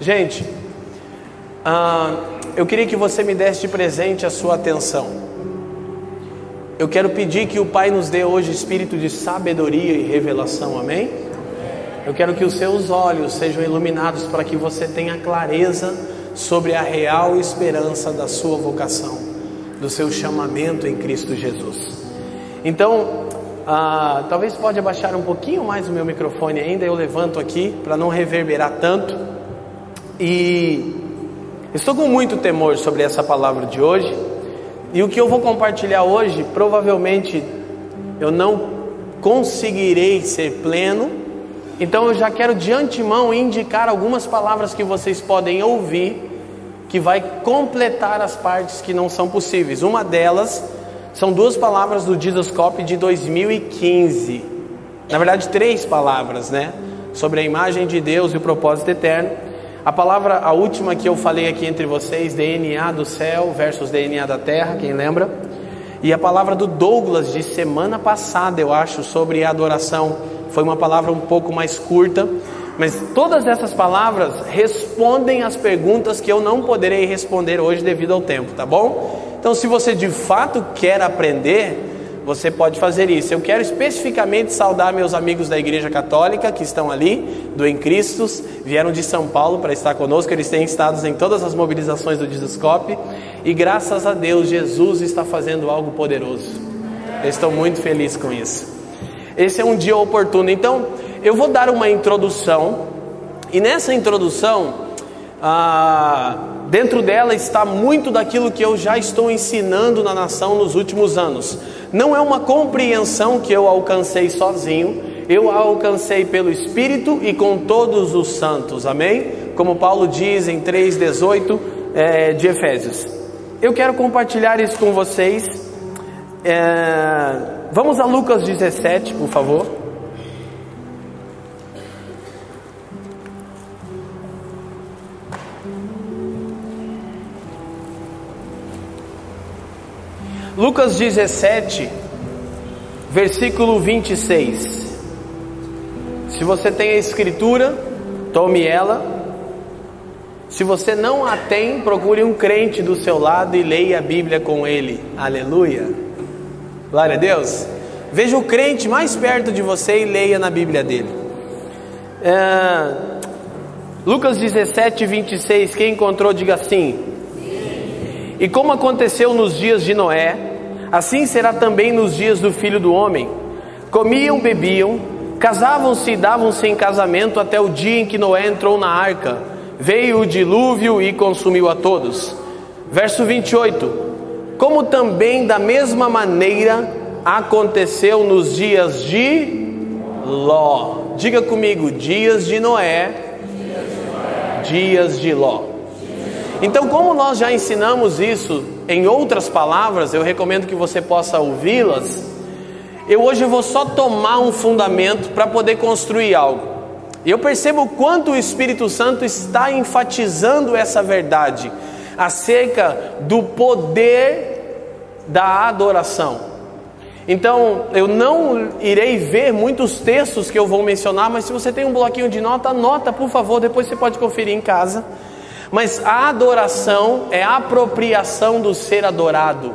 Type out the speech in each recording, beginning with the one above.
Gente, ah, eu queria que você me desse de presente a sua atenção. Eu quero pedir que o Pai nos dê hoje espírito de sabedoria e revelação, amém? Eu quero que os seus olhos sejam iluminados para que você tenha clareza sobre a real esperança da sua vocação, do seu chamamento em Cristo Jesus. Então, ah, talvez pode abaixar um pouquinho mais o meu microfone ainda, eu levanto aqui para não reverberar tanto. E estou com muito temor sobre essa palavra de hoje. E o que eu vou compartilhar hoje, provavelmente eu não conseguirei ser pleno. Então eu já quero de antemão indicar algumas palavras que vocês podem ouvir que vai completar as partes que não são possíveis. Uma delas são duas palavras do Didoscope de 2015. Na verdade, três palavras, né? Sobre a imagem de Deus e o propósito eterno. A palavra, a última que eu falei aqui entre vocês, DNA do céu versus DNA da terra, quem lembra? E a palavra do Douglas de semana passada, eu acho, sobre adoração, foi uma palavra um pouco mais curta, mas todas essas palavras respondem às perguntas que eu não poderei responder hoje devido ao tempo, tá bom? Então, se você de fato quer aprender, você pode fazer isso. Eu quero especificamente saudar meus amigos da Igreja Católica que estão ali, do Em Cristos, vieram de São Paulo para estar conosco. Eles têm estado em todas as mobilizações do Dizoscope e graças a Deus, Jesus está fazendo algo poderoso. Eu estou muito feliz com isso. Esse é um dia oportuno. Então, eu vou dar uma introdução e nessa introdução, ah, Dentro dela está muito daquilo que eu já estou ensinando na nação nos últimos anos. Não é uma compreensão que eu alcancei sozinho, eu a alcancei pelo Espírito e com todos os santos, amém? Como Paulo diz em 3,18 é, de Efésios. Eu quero compartilhar isso com vocês. É, vamos a Lucas 17, por favor. Lucas 17, versículo 26. Se você tem a escritura, tome ela. Se você não a tem, procure um crente do seu lado e leia a Bíblia com ele. Aleluia. Glória a Deus. Veja o crente mais perto de você e leia na Bíblia dele. É, Lucas 17, 26. Quem encontrou, diga assim. E como aconteceu nos dias de Noé, Assim será também nos dias do filho do homem. Comiam, bebiam, casavam-se e davam-se em casamento até o dia em que Noé entrou na arca. Veio o dilúvio e consumiu a todos. Verso 28. Como também da mesma maneira aconteceu nos dias de Ló. Diga comigo, dias de Noé, dias de Ló. Então, como nós já ensinamos isso em outras palavras, eu recomendo que você possa ouvi-las. Eu hoje vou só tomar um fundamento para poder construir algo. E eu percebo quanto o Espírito Santo está enfatizando essa verdade acerca do poder da adoração. Então, eu não irei ver muitos textos que eu vou mencionar, mas se você tem um bloquinho de nota, anota, por favor, depois você pode conferir em casa. Mas a adoração é a apropriação do ser adorado.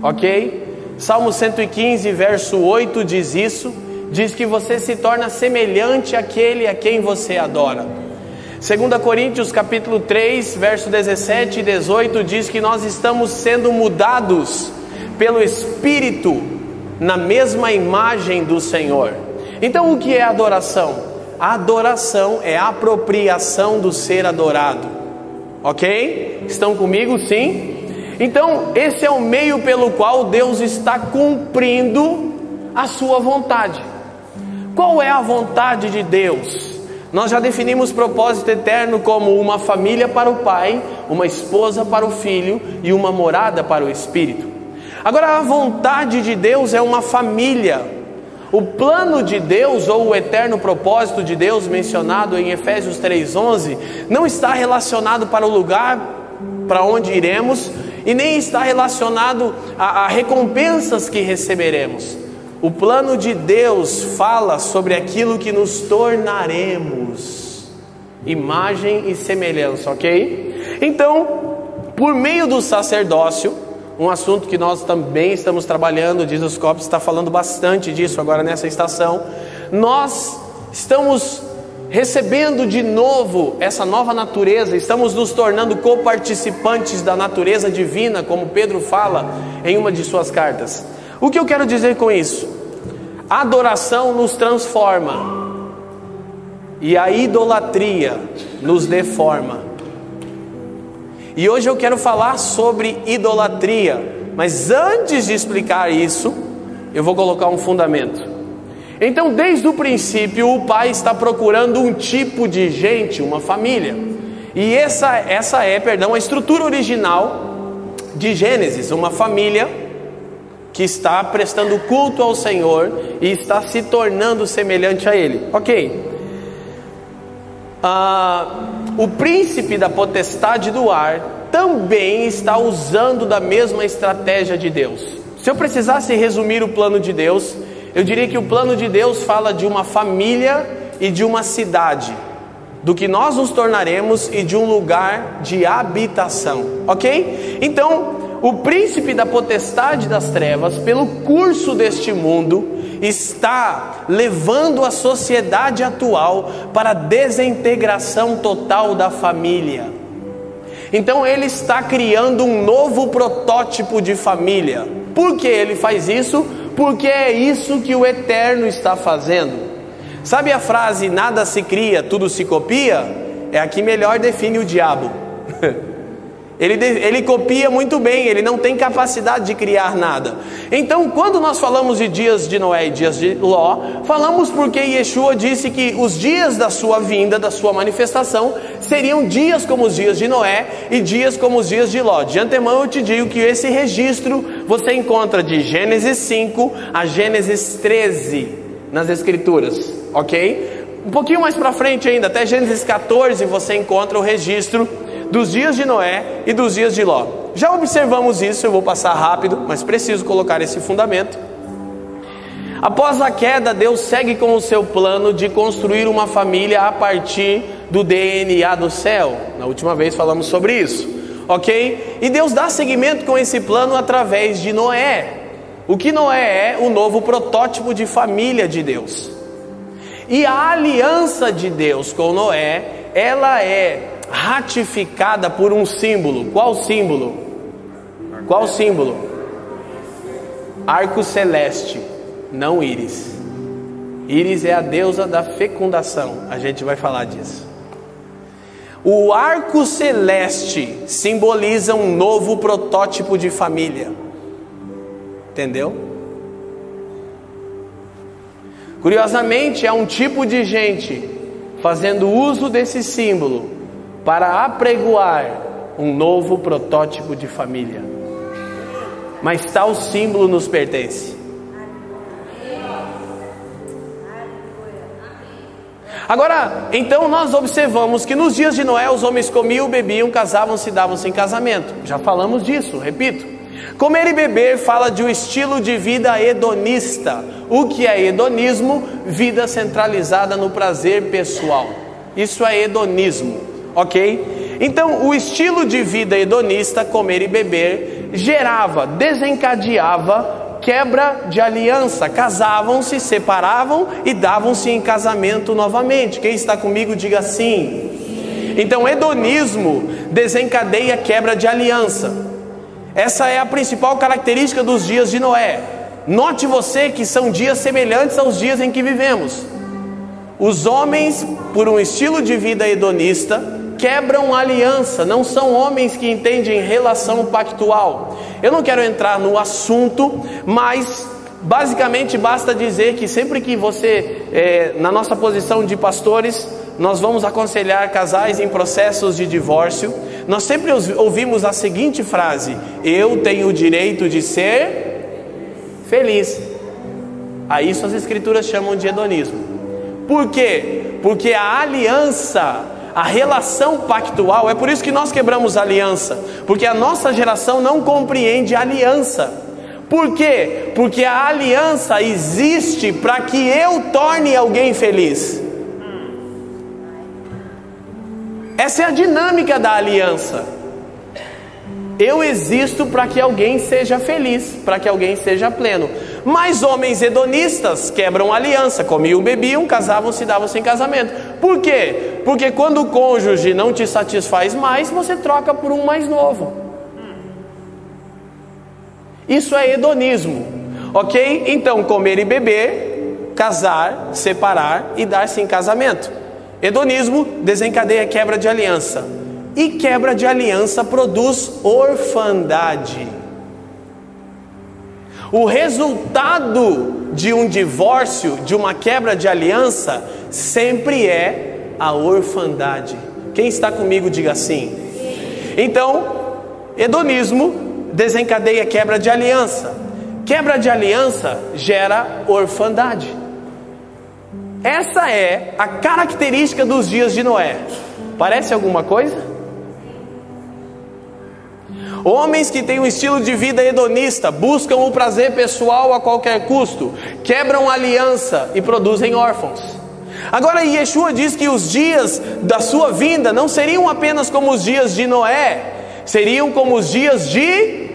Ok? Salmo 115, verso 8 diz isso. Diz que você se torna semelhante àquele a quem você adora. 2 Coríntios capítulo 3, verso 17 e 18 diz que nós estamos sendo mudados pelo Espírito na mesma imagem do Senhor. Então o que é adoração? Adoração é a apropriação do ser adorado. Ok? Estão comigo? Sim? Então, esse é o meio pelo qual Deus está cumprindo a sua vontade. Qual é a vontade de Deus? Nós já definimos propósito eterno como uma família para o pai, uma esposa para o filho e uma morada para o espírito. Agora, a vontade de Deus é uma família o plano de Deus ou o eterno propósito de Deus mencionado em Efésios 3:11 não está relacionado para o lugar para onde iremos e nem está relacionado a, a recompensas que receberemos. O plano de Deus fala sobre aquilo que nos tornaremos. imagem e semelhança, ok? Então, por meio do sacerdócio, um assunto que nós também estamos trabalhando, diz os Copos está falando bastante disso agora nessa estação, nós estamos recebendo de novo essa nova natureza, estamos nos tornando coparticipantes da natureza divina, como Pedro fala em uma de suas cartas. O que eu quero dizer com isso? A adoração nos transforma e a idolatria nos deforma. E hoje eu quero falar sobre idolatria, mas antes de explicar isso, eu vou colocar um fundamento. Então, desde o princípio, o pai está procurando um tipo de gente, uma família. E essa, essa é, perdão, a estrutura original de Gênesis, uma família que está prestando culto ao Senhor e está se tornando semelhante a Ele. Ok. Ah, o príncipe da potestade do ar também está usando da mesma estratégia de Deus. Se eu precisasse resumir o plano de Deus, eu diria que o plano de Deus fala de uma família e de uma cidade, do que nós nos tornaremos e de um lugar de habitação, ok? Então, o príncipe da potestade das trevas, pelo curso deste mundo, está levando a sociedade atual para a desintegração total da família. Então ele está criando um novo protótipo de família. Por que ele faz isso? porque é isso que o Eterno está fazendo. Sabe a frase nada se cria, tudo se copia? É a que melhor define o diabo. Ele, ele copia muito bem, ele não tem capacidade de criar nada. Então, quando nós falamos de dias de Noé e dias de Ló, falamos porque Yeshua disse que os dias da sua vinda, da sua manifestação, seriam dias como os dias de Noé e dias como os dias de Ló. De antemão eu te digo que esse registro você encontra de Gênesis 5 a Gênesis 13 nas Escrituras, ok? Um pouquinho mais para frente ainda, até Gênesis 14, você encontra o registro dos dias de Noé e dos dias de Ló. Já observamos isso, eu vou passar rápido, mas preciso colocar esse fundamento. Após a queda, Deus segue com o seu plano de construir uma família a partir do DNA do céu. Na última vez falamos sobre isso, ok? E Deus dá seguimento com esse plano através de Noé. O que Noé é o novo protótipo de família de Deus. E a aliança de Deus com Noé, ela é ratificada por um símbolo. Qual símbolo? Qual símbolo? Arco celeste, não íris. Íris é a deusa da fecundação. A gente vai falar disso. O arco celeste simboliza um novo protótipo de família. Entendeu? Curiosamente, é um tipo de gente fazendo uso desse símbolo para apregoar um novo protótipo de família. Mas tal símbolo nos pertence. Agora, então nós observamos que nos dias de Noé os homens comiam, bebiam, casavam-se, davam-se em casamento. Já falamos disso, repito. Comer e beber fala de um estilo de vida hedonista. O que é hedonismo? Vida centralizada no prazer pessoal. Isso é hedonismo ok? Então, o estilo de vida hedonista, comer e beber, gerava, desencadeava quebra de aliança. Casavam-se, separavam e davam-se em casamento novamente. Quem está comigo, diga sim. Então, hedonismo desencadeia quebra de aliança. Essa é a principal característica dos dias de Noé. Note você que são dias semelhantes aos dias em que vivemos. Os homens, por um estilo de vida hedonista, quebram aliança, não são homens que entendem relação pactual. Eu não quero entrar no assunto, mas basicamente basta dizer que sempre que você, é, na nossa posição de pastores, nós vamos aconselhar casais em processos de divórcio, nós sempre ouvimos a seguinte frase: Eu tenho o direito de ser feliz. A isso as escrituras chamam de hedonismo. Por quê? Porque a aliança a relação pactual, é por isso que nós quebramos aliança, porque a nossa geração não compreende aliança. Por quê? Porque a aliança existe para que eu torne alguém feliz. Essa é a dinâmica da aliança. Eu existo para que alguém seja feliz, para que alguém seja pleno. Mas homens hedonistas quebram aliança, comiam, bebiam, casavam, se davam sem casamento. Por quê? Porque quando o cônjuge não te satisfaz mais, você troca por um mais novo. Isso é hedonismo, ok? Então, comer e beber, casar, separar e dar-se em casamento. Hedonismo desencadeia quebra de aliança. E quebra de aliança produz orfandade. O resultado de um divórcio, de uma quebra de aliança, sempre é a orfandade. Quem está comigo, diga assim. Então, hedonismo desencadeia quebra de aliança. Quebra de aliança gera orfandade. Essa é a característica dos dias de Noé. Parece alguma coisa? Homens que têm um estilo de vida hedonista, buscam o prazer pessoal a qualquer custo, quebram aliança e produzem órfãos. Agora, Yeshua diz que os dias da sua vinda não seriam apenas como os dias de Noé, seriam como os dias de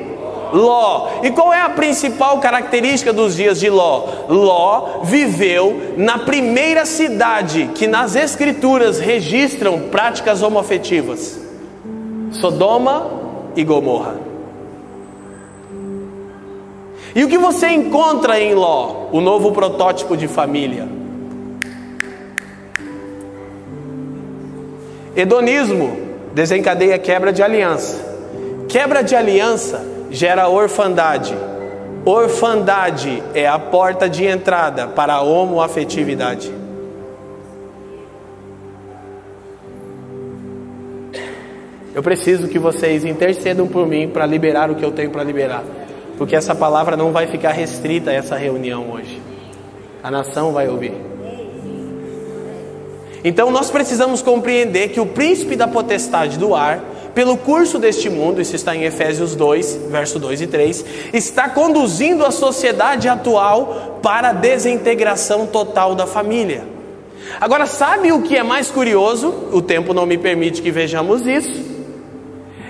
Ló. E qual é a principal característica dos dias de Ló? Ló viveu na primeira cidade que nas escrituras registram práticas homoafetivas: Sodoma e Gomorra. E o que você encontra em Ló? O novo protótipo de família. Hedonismo desencadeia quebra de aliança. Quebra de aliança gera orfandade. Orfandade é a porta de entrada para a homoafetividade. Eu preciso que vocês intercedam por mim para liberar o que eu tenho para liberar, porque essa palavra não vai ficar restrita a essa reunião hoje. A nação vai ouvir. Então nós precisamos compreender que o príncipe da potestade do ar pelo curso deste mundo, isso está em Efésios 2, verso 2 e 3, está conduzindo a sociedade atual para a desintegração total da família. Agora, sabe o que é mais curioso? O tempo não me permite que vejamos isso.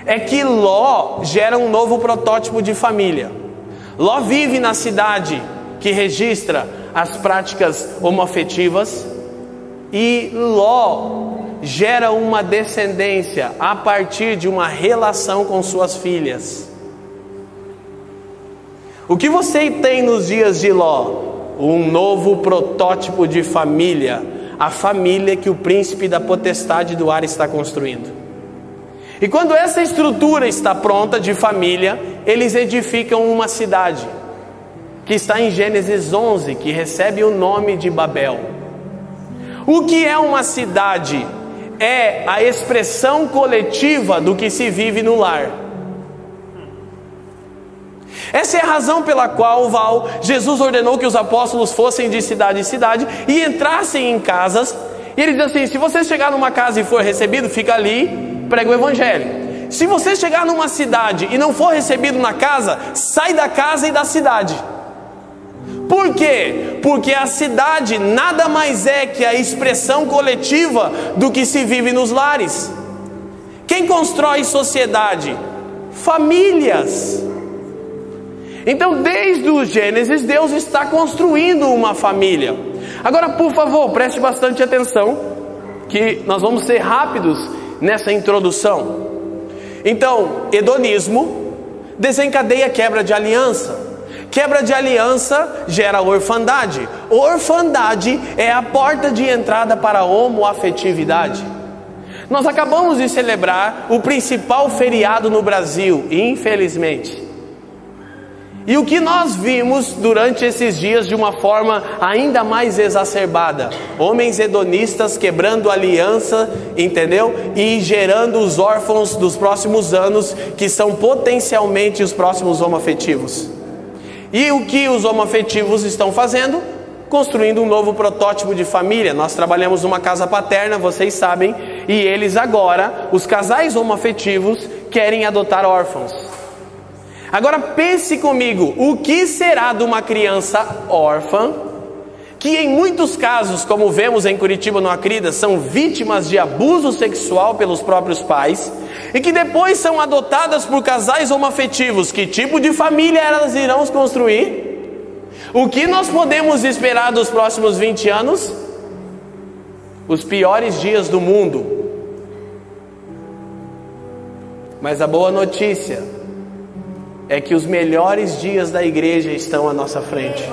É que Ló gera um novo protótipo de família. Ló vive na cidade que registra as práticas homoafetivas e Ló gera uma descendência a partir de uma relação com suas filhas. O que você tem nos dias de Ló? Um novo protótipo de família, a família que o príncipe da potestade do ar está construindo. E quando essa estrutura está pronta de família, eles edificam uma cidade, que está em Gênesis 11, que recebe o nome de Babel. O que é uma cidade? é a expressão coletiva do que se vive no lar. Essa é a razão pela qual Val, Jesus ordenou que os apóstolos fossem de cidade em cidade e entrassem em casas. E ele diz assim: se você chegar numa casa e for recebido, fica ali, prega o evangelho. Se você chegar numa cidade e não for recebido na casa, sai da casa e da cidade. Por quê? Porque a cidade nada mais é que a expressão coletiva do que se vive nos lares. Quem constrói sociedade? Famílias. Então, desde o Gênesis, Deus está construindo uma família. Agora, por favor, preste bastante atenção, que nós vamos ser rápidos nessa introdução. Então, hedonismo desencadeia quebra de aliança. Quebra de aliança gera orfandade. Orfandade é a porta de entrada para a homoafetividade. Nós acabamos de celebrar o principal feriado no Brasil, infelizmente. E o que nós vimos durante esses dias de uma forma ainda mais exacerbada? Homens hedonistas quebrando aliança, entendeu? E gerando os órfãos dos próximos anos, que são potencialmente os próximos homoafetivos. E o que os homoafetivos estão fazendo? Construindo um novo protótipo de família. Nós trabalhamos numa casa paterna, vocês sabem, e eles agora, os casais homoafetivos, querem adotar órfãos. Agora pense comigo, o que será de uma criança órfã que em muitos casos, como vemos em Curitiba no Acrida, são vítimas de abuso sexual pelos próprios pais e que depois são adotadas por casais homoafetivos, que tipo de família elas irão construir? O que nós podemos esperar dos próximos 20 anos? Os piores dias do mundo. Mas a boa notícia é que os melhores dias da igreja estão à nossa frente.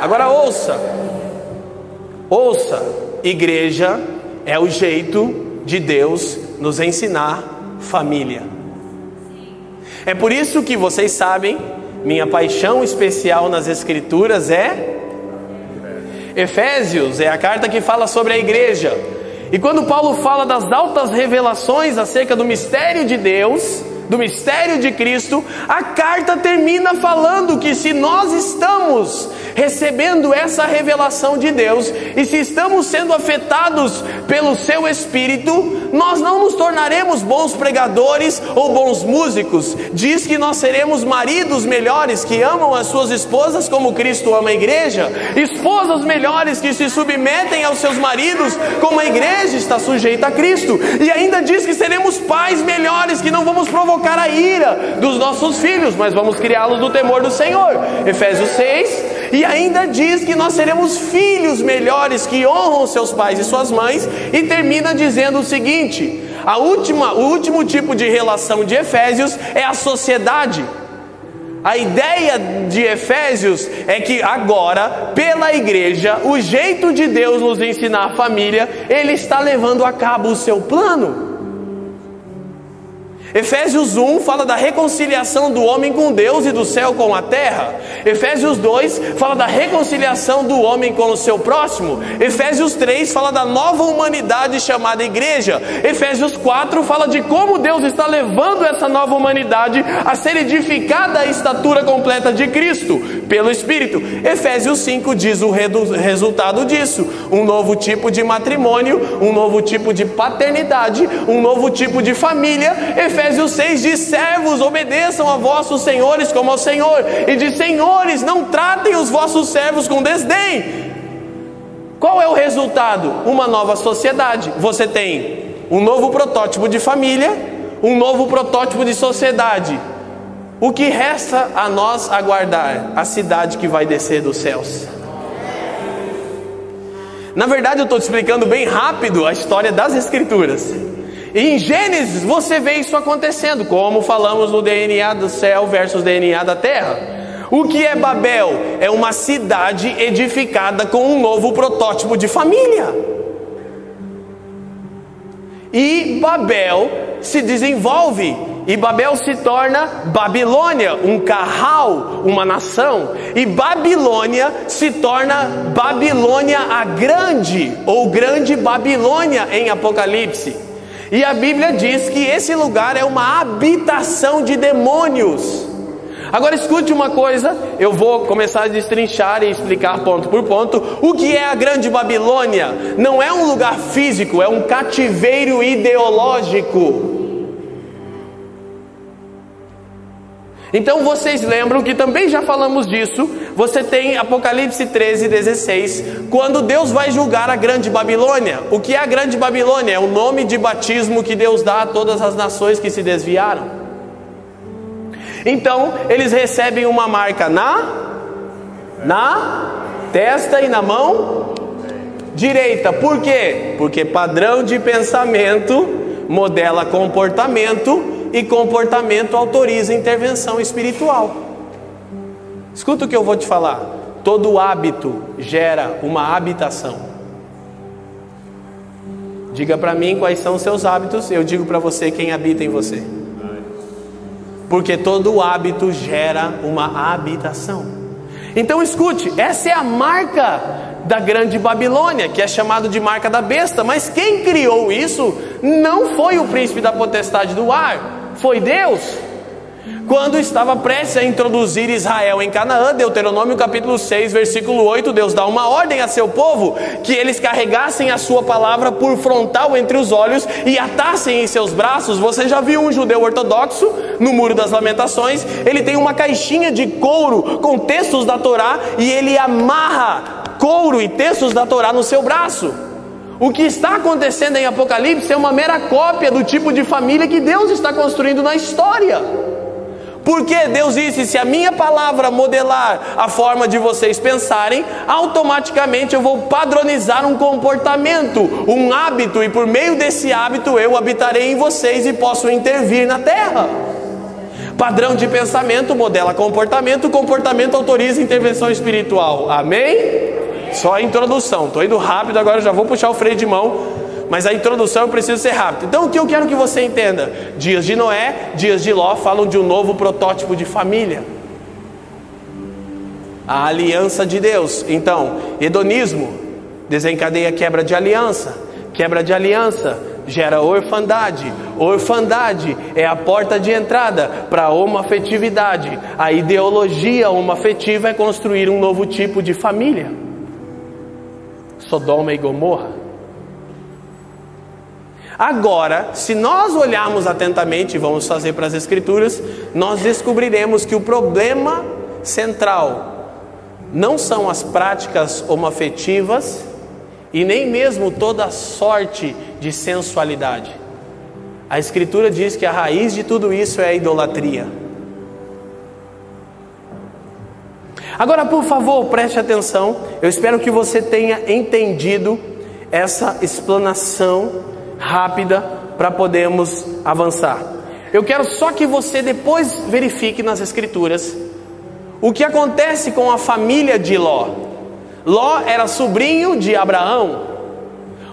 Agora ouça, ouça, igreja é o jeito de Deus nos ensinar família. É por isso que vocês sabem, minha paixão especial nas Escrituras é Efésios, é a carta que fala sobre a igreja. E quando Paulo fala das altas revelações acerca do mistério de Deus, do mistério de Cristo, a carta termina falando que se nós estamos recebendo essa revelação de Deus e se estamos sendo afetados pelo seu espírito, nós não nos tornaremos bons pregadores ou bons músicos. Diz que nós seremos maridos melhores que amam as suas esposas como Cristo ama a igreja, esposas melhores que se submetem aos seus maridos como a igreja está sujeita a Cristo, e ainda diz que seremos pais melhores que não vamos provocar provocar a ira dos nossos filhos, mas vamos criá-los no temor do Senhor. Efésios 6. E ainda diz que nós seremos filhos melhores que honram seus pais e suas mães, e termina dizendo o seguinte: a última, o último tipo de relação de Efésios é a sociedade. A ideia de Efésios é que agora, pela igreja, o jeito de Deus nos ensinar a família, Ele está levando a cabo o seu plano. Efésios 1 fala da reconciliação do homem com Deus e do céu com a terra. Efésios 2 fala da reconciliação do homem com o seu próximo. Efésios 3 fala da nova humanidade chamada igreja. Efésios 4 fala de como Deus está levando essa nova humanidade a ser edificada à estatura completa de Cristo pelo Espírito. Efésios 5 diz o resultado disso: um novo tipo de matrimônio, um novo tipo de paternidade, um novo tipo de família. Efésios 6 diz: servos, obedeçam a vossos senhores como ao Senhor, e de senhores, não tratem os vossos servos com desdém. Qual é o resultado? Uma nova sociedade. Você tem um novo protótipo de família, um novo protótipo de sociedade. O que resta a nós aguardar? A cidade que vai descer dos céus. Na verdade, eu estou te explicando bem rápido a história das Escrituras. Em Gênesis você vê isso acontecendo, como falamos no DNA do céu versus DNA da terra. O que é Babel? É uma cidade edificada com um novo protótipo de família. E Babel se desenvolve, e Babel se torna Babilônia, um carral, uma nação, e Babilônia se torna Babilônia a grande, ou grande Babilônia em Apocalipse. E a Bíblia diz que esse lugar é uma habitação de demônios. Agora escute uma coisa, eu vou começar a destrinchar e explicar ponto por ponto. O que é a Grande Babilônia? Não é um lugar físico, é um cativeiro ideológico. Então vocês lembram que também já falamos disso. Você tem Apocalipse 13, 16, quando Deus vai julgar a grande Babilônia. O que é a grande Babilônia? É o nome de batismo que Deus dá a todas as nações que se desviaram. Então, eles recebem uma marca na na testa e na mão direita. Por quê? Porque padrão de pensamento modela comportamento e comportamento autoriza intervenção espiritual. Escuta o que eu vou te falar. Todo hábito gera uma habitação. Diga para mim quais são os seus hábitos, eu digo para você quem habita em você. Porque todo hábito gera uma habitação. Então escute, essa é a marca da grande Babilônia, que é chamado de marca da besta, mas quem criou isso não foi o príncipe da potestade do ar, foi Deus. Quando estava prestes a introduzir Israel em Canaã, Deuteronômio capítulo 6, versículo 8, Deus dá uma ordem a seu povo que eles carregassem a sua palavra por frontal entre os olhos e atassem em seus braços. Você já viu um judeu ortodoxo no Muro das Lamentações? Ele tem uma caixinha de couro com textos da Torá e ele amarra couro e textos da Torá no seu braço. O que está acontecendo em Apocalipse é uma mera cópia do tipo de família que Deus está construindo na história. Porque Deus disse: se a minha palavra modelar a forma de vocês pensarem, automaticamente eu vou padronizar um comportamento, um hábito, e por meio desse hábito eu habitarei em vocês e posso intervir na terra. Padrão de pensamento modela comportamento, comportamento autoriza intervenção espiritual. Amém? Só a introdução. Estou indo rápido, agora já vou puxar o freio de mão mas a introdução eu preciso ser rápido. Então o que eu quero que você entenda? Dias de Noé, dias de Ló falam de um novo protótipo de família. A aliança de Deus. Então, hedonismo desencadeia quebra de aliança. Quebra de aliança gera orfandade. Orfandade é a porta de entrada para a homoafetividade. A ideologia homoafetiva é construir um novo tipo de família. Sodoma e Gomorra. Agora, se nós olharmos atentamente e vamos fazer para as Escrituras, nós descobriremos que o problema central não são as práticas homoafetivas e nem mesmo toda sorte de sensualidade. A Escritura diz que a raiz de tudo isso é a idolatria. Agora, por favor, preste atenção. Eu espero que você tenha entendido essa explanação rápida para podermos avançar. Eu quero só que você depois verifique nas Escrituras o que acontece com a família de Ló. Ló era sobrinho de Abraão,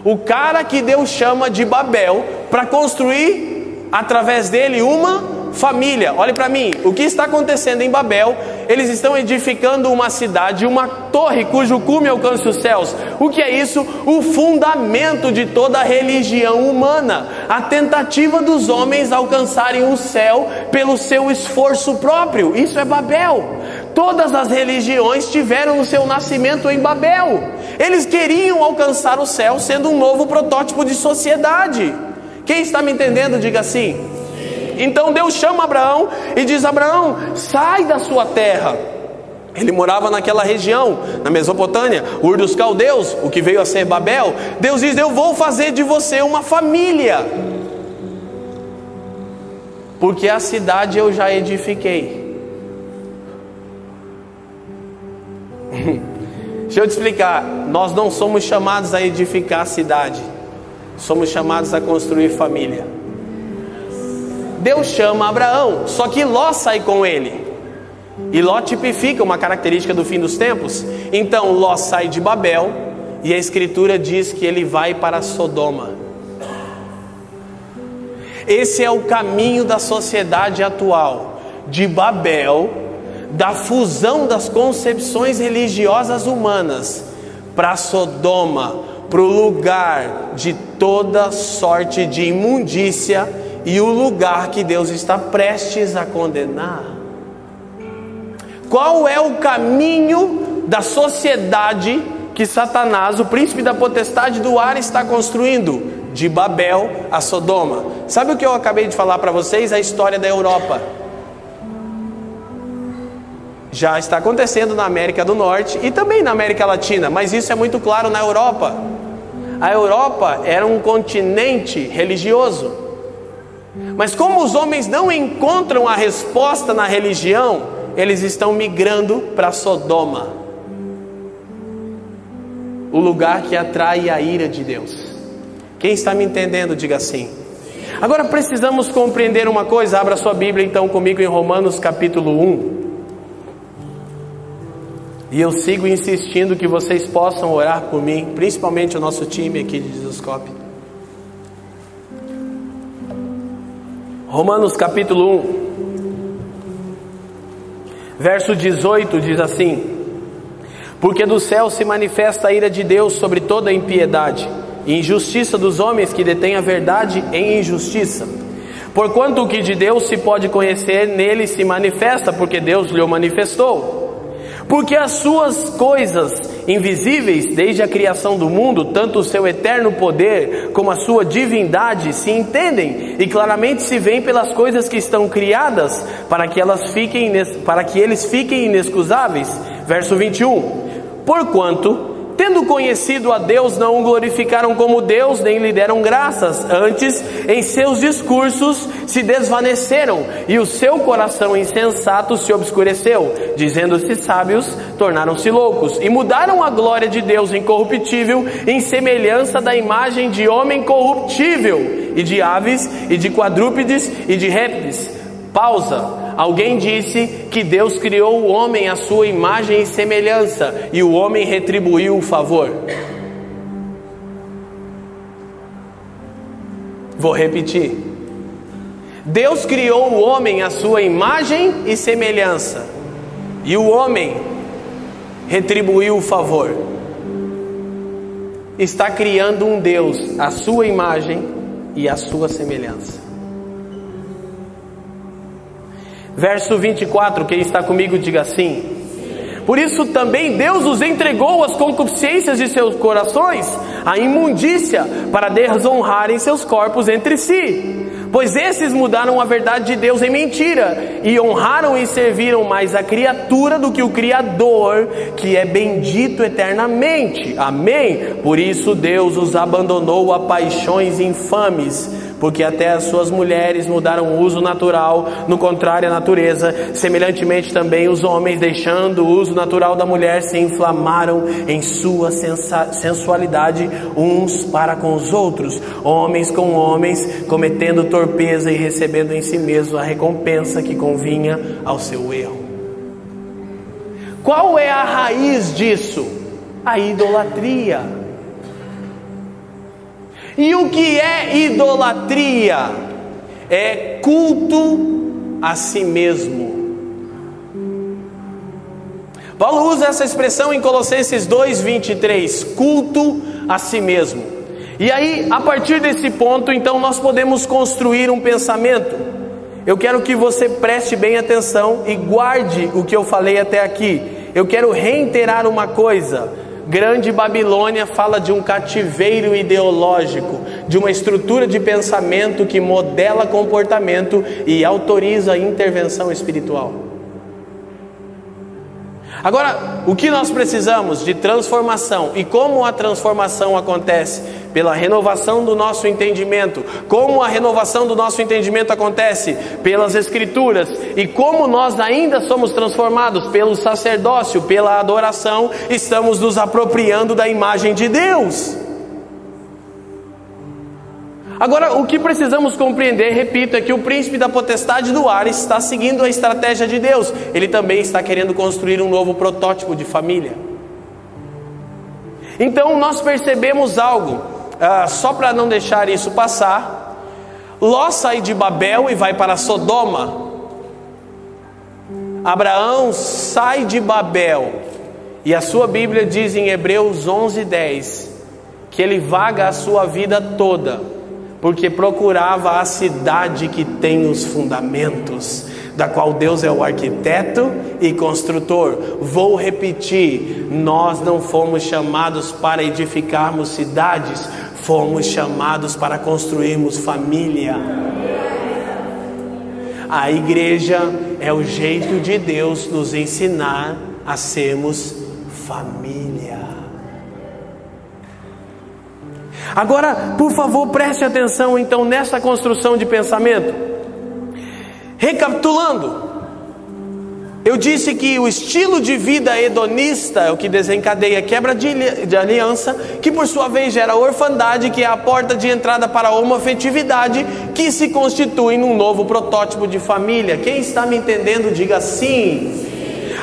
o cara que Deus chama de Babel para construir através dele uma família. Olhe para mim, o que está acontecendo em Babel? Eles estão edificando uma cidade, uma torre cujo cume alcança os céus. O que é isso? O fundamento de toda a religião humana, a tentativa dos homens alcançarem o céu pelo seu esforço próprio. Isso é Babel. Todas as religiões tiveram o seu nascimento em Babel. Eles queriam alcançar o céu sendo um novo protótipo de sociedade. Quem está me entendendo, diga assim. Então Deus chama Abraão e diz: Abraão, sai da sua terra. Ele morava naquela região, na Mesopotâmia, Ur dos Caldeus, o que veio a ser Babel. Deus diz: Eu vou fazer de você uma família, porque a cidade eu já edifiquei. Deixa eu te explicar: nós não somos chamados a edificar a cidade, somos chamados a construir família. Deus chama Abraão, só que Ló sai com ele. E Ló tipifica uma característica do fim dos tempos. Então Ló sai de Babel e a escritura diz que ele vai para Sodoma. Esse é o caminho da sociedade atual, de Babel, da fusão das concepções religiosas humanas para Sodoma, para o lugar de toda sorte de imundícia e o lugar que Deus está prestes a condenar. Qual é o caminho da sociedade que Satanás, o príncipe da potestade do ar, está construindo? De Babel a Sodoma. Sabe o que eu acabei de falar para vocês? A história da Europa. Já está acontecendo na América do Norte e também na América Latina, mas isso é muito claro na Europa. A Europa era um continente religioso. Mas como os homens não encontram a resposta na religião, eles estão migrando para Sodoma o lugar que atrai a ira de Deus. Quem está me entendendo, diga assim. Agora precisamos compreender uma coisa, abra sua Bíblia então comigo em Romanos capítulo 1. E eu sigo insistindo que vocês possam orar por mim, principalmente o nosso time aqui de Jesuscope. Romanos capítulo 1, verso 18 diz assim: Porque do céu se manifesta a ira de Deus sobre toda a impiedade e injustiça dos homens que detêm a verdade em injustiça, Porquanto o que de Deus se pode conhecer, nele se manifesta, porque Deus lhe manifestou. Porque as suas coisas invisíveis, desde a criação do mundo, tanto o seu eterno poder como a sua divindade se entendem e claramente se veem pelas coisas que estão criadas, para que elas fiquem para que eles fiquem inexcusáveis. Verso 21. Porquanto Tendo conhecido a Deus, não o glorificaram como Deus, nem lhe deram graças. Antes, em seus discursos, se desvaneceram, e o seu coração insensato se obscureceu. Dizendo-se sábios, tornaram-se loucos, e mudaram a glória de Deus incorruptível, em semelhança da imagem de homem corruptível, e de aves, e de quadrúpedes, e de répteis. Pausa. Alguém disse que Deus criou o homem à sua imagem e semelhança e o homem retribuiu o favor. Vou repetir. Deus criou o homem à sua imagem e semelhança e o homem retribuiu o favor. Está criando um Deus à sua imagem e à sua semelhança. Verso 24, quem está comigo, diga assim. Por isso também Deus os entregou às concupiscências de seus corações, à imundícia, para desonrarem seus corpos entre si. Pois esses mudaram a verdade de Deus em mentira e honraram e serviram mais a criatura do que o Criador, que é bendito eternamente. Amém? Por isso Deus os abandonou a paixões infames porque até as suas mulheres mudaram o uso natural, no contrário à natureza, semelhantemente também os homens, deixando o uso natural da mulher, se inflamaram em sua sensualidade uns para com os outros, homens com homens, cometendo torpeza e recebendo em si mesmo a recompensa que convinha ao seu erro. Qual é a raiz disso? A idolatria. E o que é idolatria? É culto a si mesmo. Paulo usa essa expressão em Colossenses 2:23, culto a si mesmo. E aí, a partir desse ponto, então nós podemos construir um pensamento. Eu quero que você preste bem atenção e guarde o que eu falei até aqui. Eu quero reiterar uma coisa: Grande Babilônia fala de um cativeiro ideológico, de uma estrutura de pensamento que modela comportamento e autoriza a intervenção espiritual. Agora, o que nós precisamos de transformação e como a transformação acontece? Pela renovação do nosso entendimento. Como a renovação do nosso entendimento acontece? Pelas Escrituras. E como nós ainda somos transformados pelo sacerdócio, pela adoração, estamos nos apropriando da imagem de Deus. Agora, o que precisamos compreender, repito, é que o príncipe da potestade do ar está seguindo a estratégia de Deus. Ele também está querendo construir um novo protótipo de família. Então, nós percebemos algo, ah, só para não deixar isso passar. Ló sai de Babel e vai para Sodoma. Abraão sai de Babel. E a sua Bíblia diz em Hebreus 11:10 que ele vaga a sua vida toda porque procurava a cidade que tem os fundamentos, da qual Deus é o arquiteto e construtor. Vou repetir: nós não fomos chamados para edificarmos cidades, fomos chamados para construirmos família. A igreja é o jeito de Deus nos ensinar a sermos família. Agora, por favor, preste atenção então nessa construção de pensamento. Recapitulando, eu disse que o estilo de vida hedonista é o que desencadeia quebra de aliança, que por sua vez gera orfandade, que é a porta de entrada para a homoafetividade, que se constitui num novo protótipo de família. Quem está me entendendo, diga sim.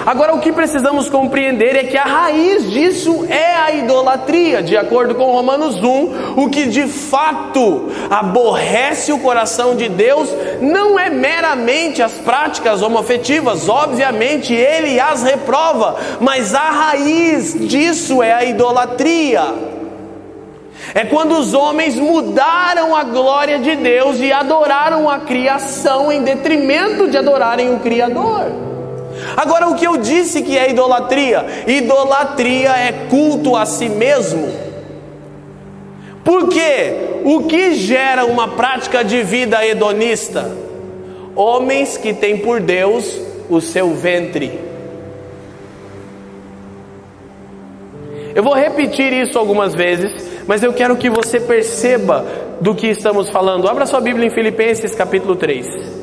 Agora, o que precisamos compreender é que a raiz disso é a idolatria, de acordo com Romanos 1, o que de fato aborrece o coração de Deus não é meramente as práticas homoafetivas, obviamente ele as reprova, mas a raiz disso é a idolatria. É quando os homens mudaram a glória de Deus e adoraram a criação em detrimento de adorarem o Criador. Agora, o que eu disse que é idolatria? Idolatria é culto a si mesmo. Por quê? O que gera uma prática de vida hedonista? Homens que têm por Deus o seu ventre. Eu vou repetir isso algumas vezes, mas eu quero que você perceba do que estamos falando. Abra sua Bíblia em Filipenses capítulo 3.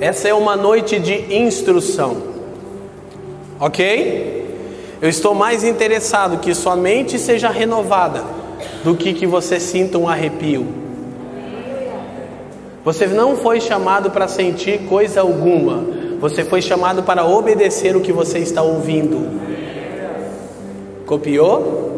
Essa é uma noite de instrução, ok? Eu estou mais interessado que sua mente seja renovada do que que você sinta um arrepio. Você não foi chamado para sentir coisa alguma, você foi chamado para obedecer o que você está ouvindo. Copiou?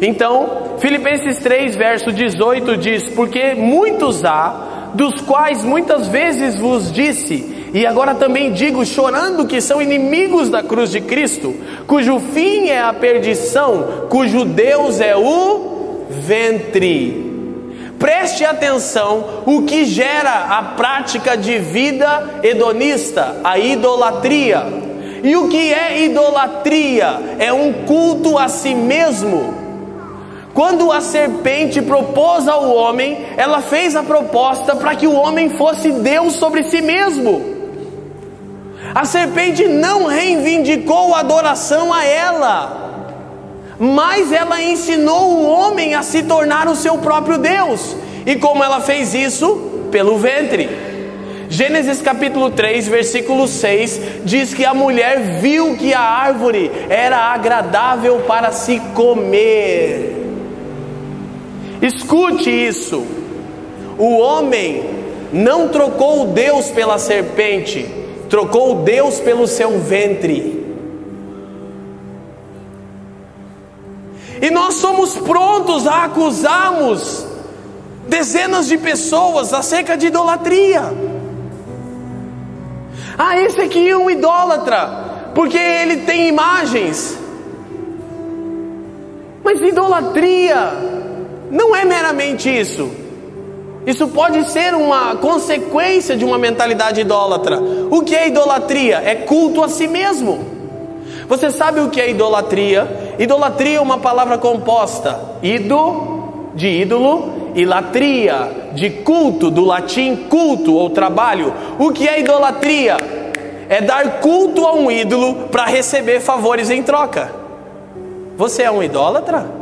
Então, Filipenses 3, verso 18 diz: Porque muitos há, dos quais muitas vezes vos disse, e agora também digo, chorando, que são inimigos da cruz de Cristo, cujo fim é a perdição, cujo Deus é o ventre Preste atenção o que gera a prática de vida hedonista, a idolatria. E o que é idolatria? É um culto a si mesmo. Quando a serpente propôs ao homem, ela fez a proposta para que o homem fosse Deus sobre si mesmo. A serpente não reivindicou adoração a ela mas ela ensinou o homem a se tornar o seu próprio Deus. E como ela fez isso? Pelo ventre. Gênesis capítulo 3, versículo 6 diz que a mulher viu que a árvore era agradável para se comer. Escute isso. O homem não trocou Deus pela serpente, trocou Deus pelo seu ventre. E nós somos prontos a acusarmos dezenas de pessoas acerca de idolatria. Ah, esse aqui é um idólatra, porque ele tem imagens. Mas idolatria não é meramente isso. Isso pode ser uma consequência de uma mentalidade idólatra. O que é idolatria? É culto a si mesmo. Você sabe o que é idolatria? Idolatria é uma palavra composta, ido de ídolo e latria de culto, do latim culto ou trabalho. O que é idolatria? É dar culto a um ídolo para receber favores em troca. Você é um idólatra?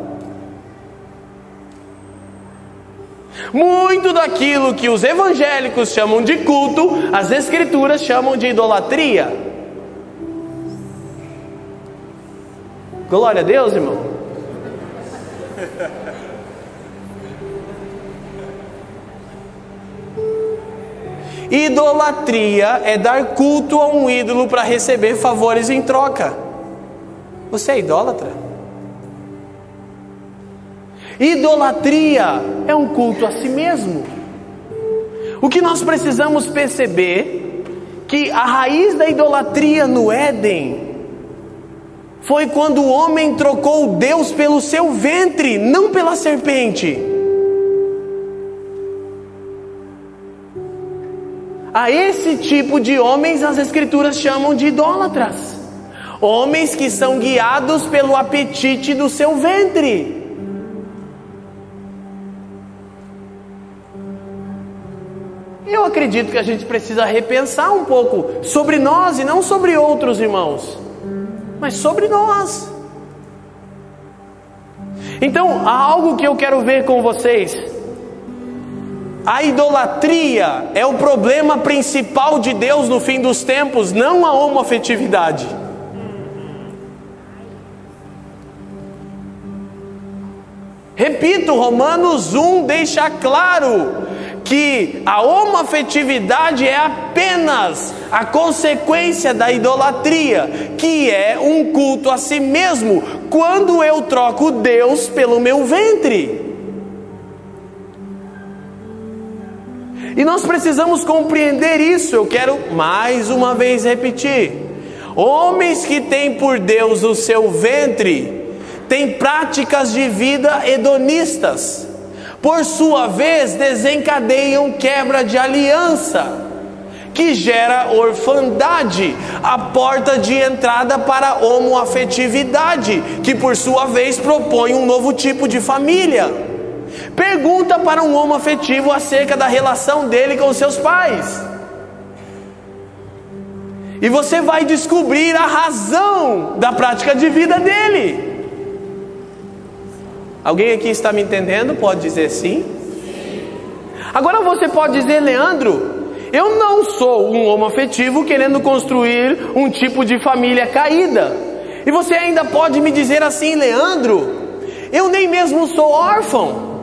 Muito daquilo que os evangélicos chamam de culto, as escrituras chamam de idolatria. Glória a Deus, irmão. Idolatria é dar culto a um ídolo para receber favores em troca. Você é idólatra? Idolatria é um culto a si mesmo. O que nós precisamos perceber que a raiz da idolatria no Éden foi quando o homem trocou Deus pelo seu ventre, não pela serpente. A esse tipo de homens as Escrituras chamam de idólatras. Homens que são guiados pelo apetite do seu ventre. Eu acredito que a gente precisa repensar um pouco sobre nós e não sobre outros irmãos mas sobre nós. Então, há algo que eu quero ver com vocês. A idolatria é o problema principal de Deus no fim dos tempos, não a homoafetividade. Repito, Romanos 1 deixa claro que a homoafetividade é apenas a consequência da idolatria, que é um culto a si mesmo, quando eu troco Deus pelo meu ventre. E nós precisamos compreender isso. Eu quero mais uma vez repetir: homens que têm por Deus o seu ventre têm práticas de vida hedonistas, por sua vez desencadeiam quebra de aliança que gera orfandade, a porta de entrada para homoafetividade, que por sua vez propõe um novo tipo de família. Pergunta para um homoafetivo acerca da relação dele com seus pais. E você vai descobrir a razão da prática de vida dele. Alguém aqui está me entendendo? Pode dizer sim? Agora você pode dizer, Leandro, eu não sou um homoafetivo querendo construir um tipo de família caída. E você ainda pode me dizer assim, Leandro, eu nem mesmo sou órfão.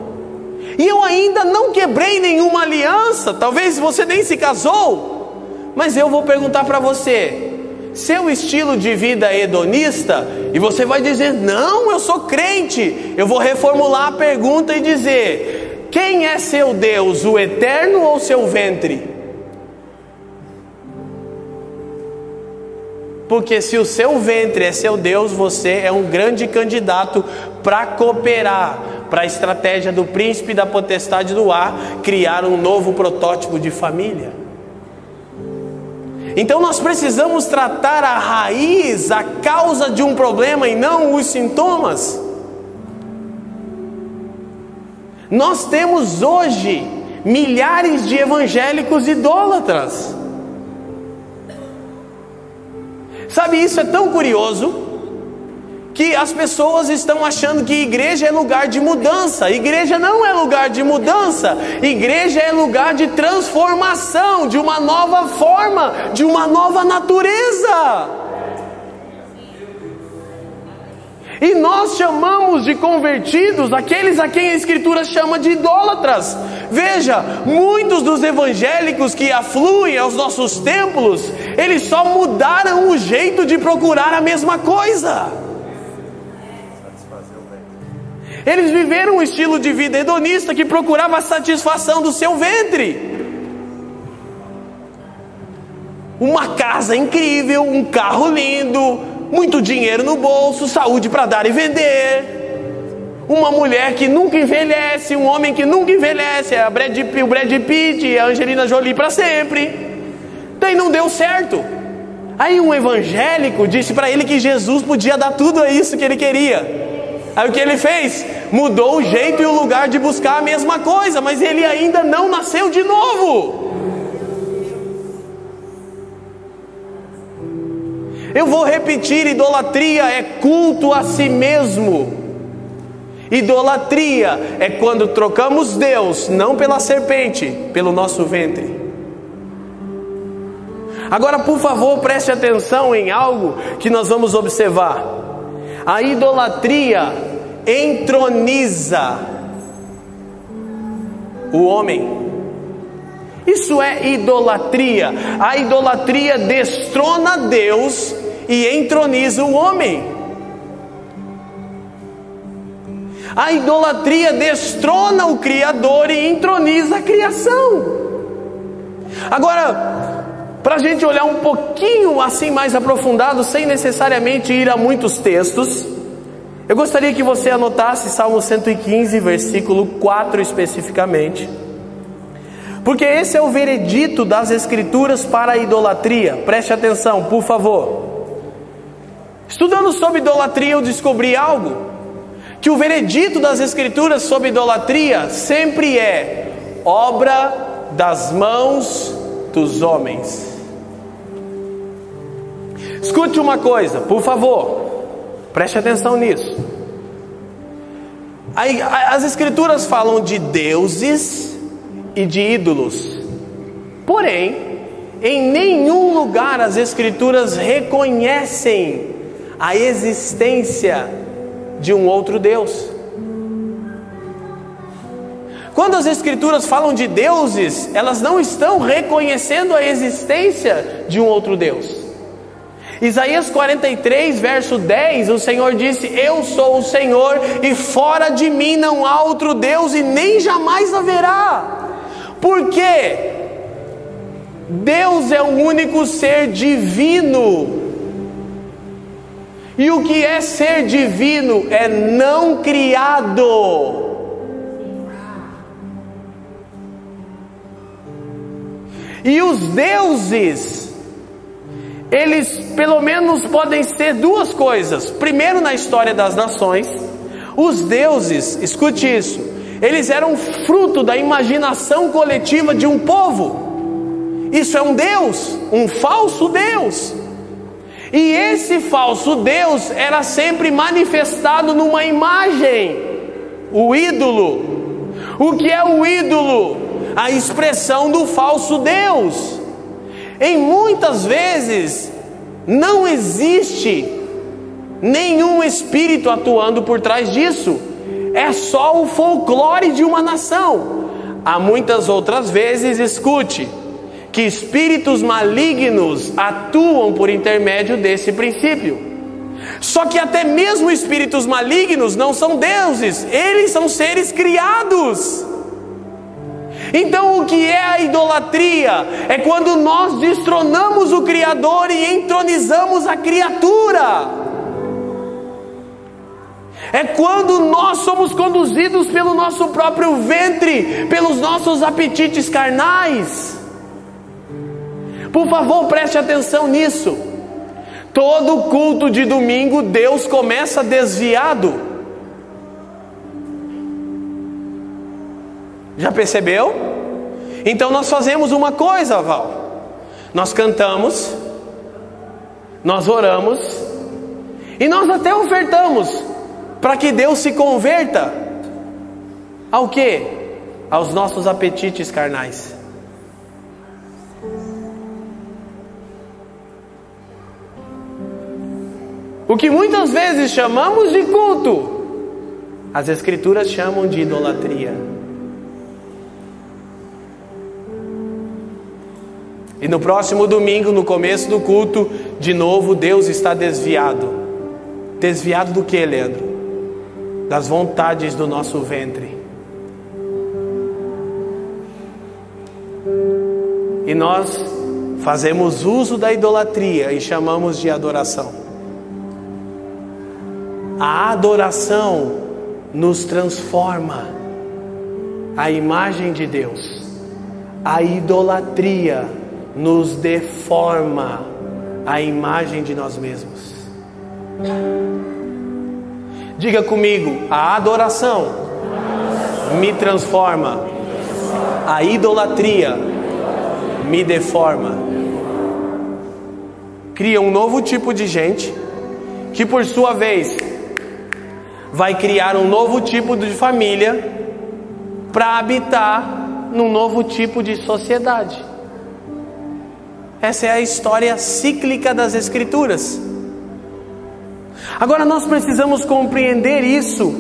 E eu ainda não quebrei nenhuma aliança. Talvez você nem se casou. Mas eu vou perguntar para você: seu estilo de vida é hedonista? E você vai dizer: não, eu sou crente. Eu vou reformular a pergunta e dizer: quem é seu Deus, o eterno ou seu ventre? Porque se o seu ventre é seu Deus, você é um grande candidato para cooperar para a estratégia do príncipe da potestade do ar criar um novo protótipo de família. Então nós precisamos tratar a raiz, a causa de um problema e não os sintomas. Nós temos hoje milhares de evangélicos idólatras. Sabe, isso é tão curioso que as pessoas estão achando que igreja é lugar de mudança. Igreja não é lugar de mudança. Igreja é lugar de transformação, de uma nova forma, de uma nova natureza. E nós chamamos de convertidos aqueles a quem a Escritura chama de idólatras. Veja, muitos dos evangélicos que afluem aos nossos templos, eles só mudaram o jeito de procurar a mesma coisa. Eles viveram um estilo de vida hedonista que procurava a satisfação do seu ventre. Uma casa incrível, um carro lindo, muito dinheiro no bolso, saúde para dar e vender. Uma mulher que nunca envelhece, um homem que nunca envelhece, a Brad, o Brad Pitt e a Angelina Jolie para sempre. Daí não deu certo. Aí um evangélico disse para ele que Jesus podia dar tudo isso que ele queria. Aí o que ele fez? Mudou o jeito e o lugar de buscar a mesma coisa, mas ele ainda não nasceu de novo. Eu vou repetir: idolatria é culto a si mesmo. Idolatria é quando trocamos Deus, não pela serpente, pelo nosso ventre. Agora, por favor, preste atenção em algo que nós vamos observar. A idolatria entroniza o homem. Isso é idolatria. A idolatria destrona Deus e entroniza o homem. A idolatria destrona o Criador e entroniza a criação. Agora, para a gente olhar um pouquinho assim mais aprofundado, sem necessariamente ir a muitos textos, eu gostaria que você anotasse Salmo 115, versículo 4 especificamente. Porque esse é o veredito das Escrituras para a idolatria. Preste atenção, por favor. Estudando sobre idolatria, eu descobri algo: que o veredito das Escrituras sobre idolatria sempre é obra das mãos dos homens. Escute uma coisa, por favor, preste atenção nisso. As Escrituras falam de deuses e de ídolos, porém, em nenhum lugar as Escrituras reconhecem a existência de um outro Deus. Quando as Escrituras falam de deuses, elas não estão reconhecendo a existência de um outro Deus. Isaías 43, verso 10, o Senhor disse: Eu sou o Senhor, e fora de mim não há outro Deus, e nem jamais haverá. Por quê? Deus é o único ser divino. E o que é ser divino é não criado. E os deuses, eles pelo menos podem ser duas coisas. Primeiro, na história das nações, os deuses, escute isso, eles eram fruto da imaginação coletiva de um povo. Isso é um Deus, um falso Deus. E esse falso Deus era sempre manifestado numa imagem, o ídolo. O que é o ídolo? A expressão do falso Deus. Em muitas vezes não existe nenhum espírito atuando por trás disso. É só o folclore de uma nação. Há muitas outras vezes, escute, que espíritos malignos atuam por intermédio desse princípio. Só que até mesmo espíritos malignos não são deuses, eles são seres criados. Então, o que é a idolatria? É quando nós destronamos o Criador e entronizamos a criatura. É quando nós somos conduzidos pelo nosso próprio ventre, pelos nossos apetites carnais. Por favor, preste atenção nisso. Todo culto de domingo, Deus começa desviado. Já percebeu? Então nós fazemos uma coisa, Val. Nós cantamos, nós oramos e nós até ofertamos para que Deus se converta ao que? Aos nossos apetites carnais. O que muitas vezes chamamos de culto, as Escrituras chamam de idolatria. E no próximo domingo, no começo do culto, de novo Deus está desviado. Desviado do que, Leandro? Das vontades do nosso ventre. E nós fazemos uso da idolatria e chamamos de adoração. A adoração nos transforma a imagem de Deus. A idolatria nos deforma a imagem de nós mesmos. Diga comigo, a adoração me transforma, a idolatria me deforma. Cria um novo tipo de gente que, por sua vez, vai criar um novo tipo de família para habitar num novo tipo de sociedade. Essa é a história cíclica das Escrituras. Agora nós precisamos compreender isso.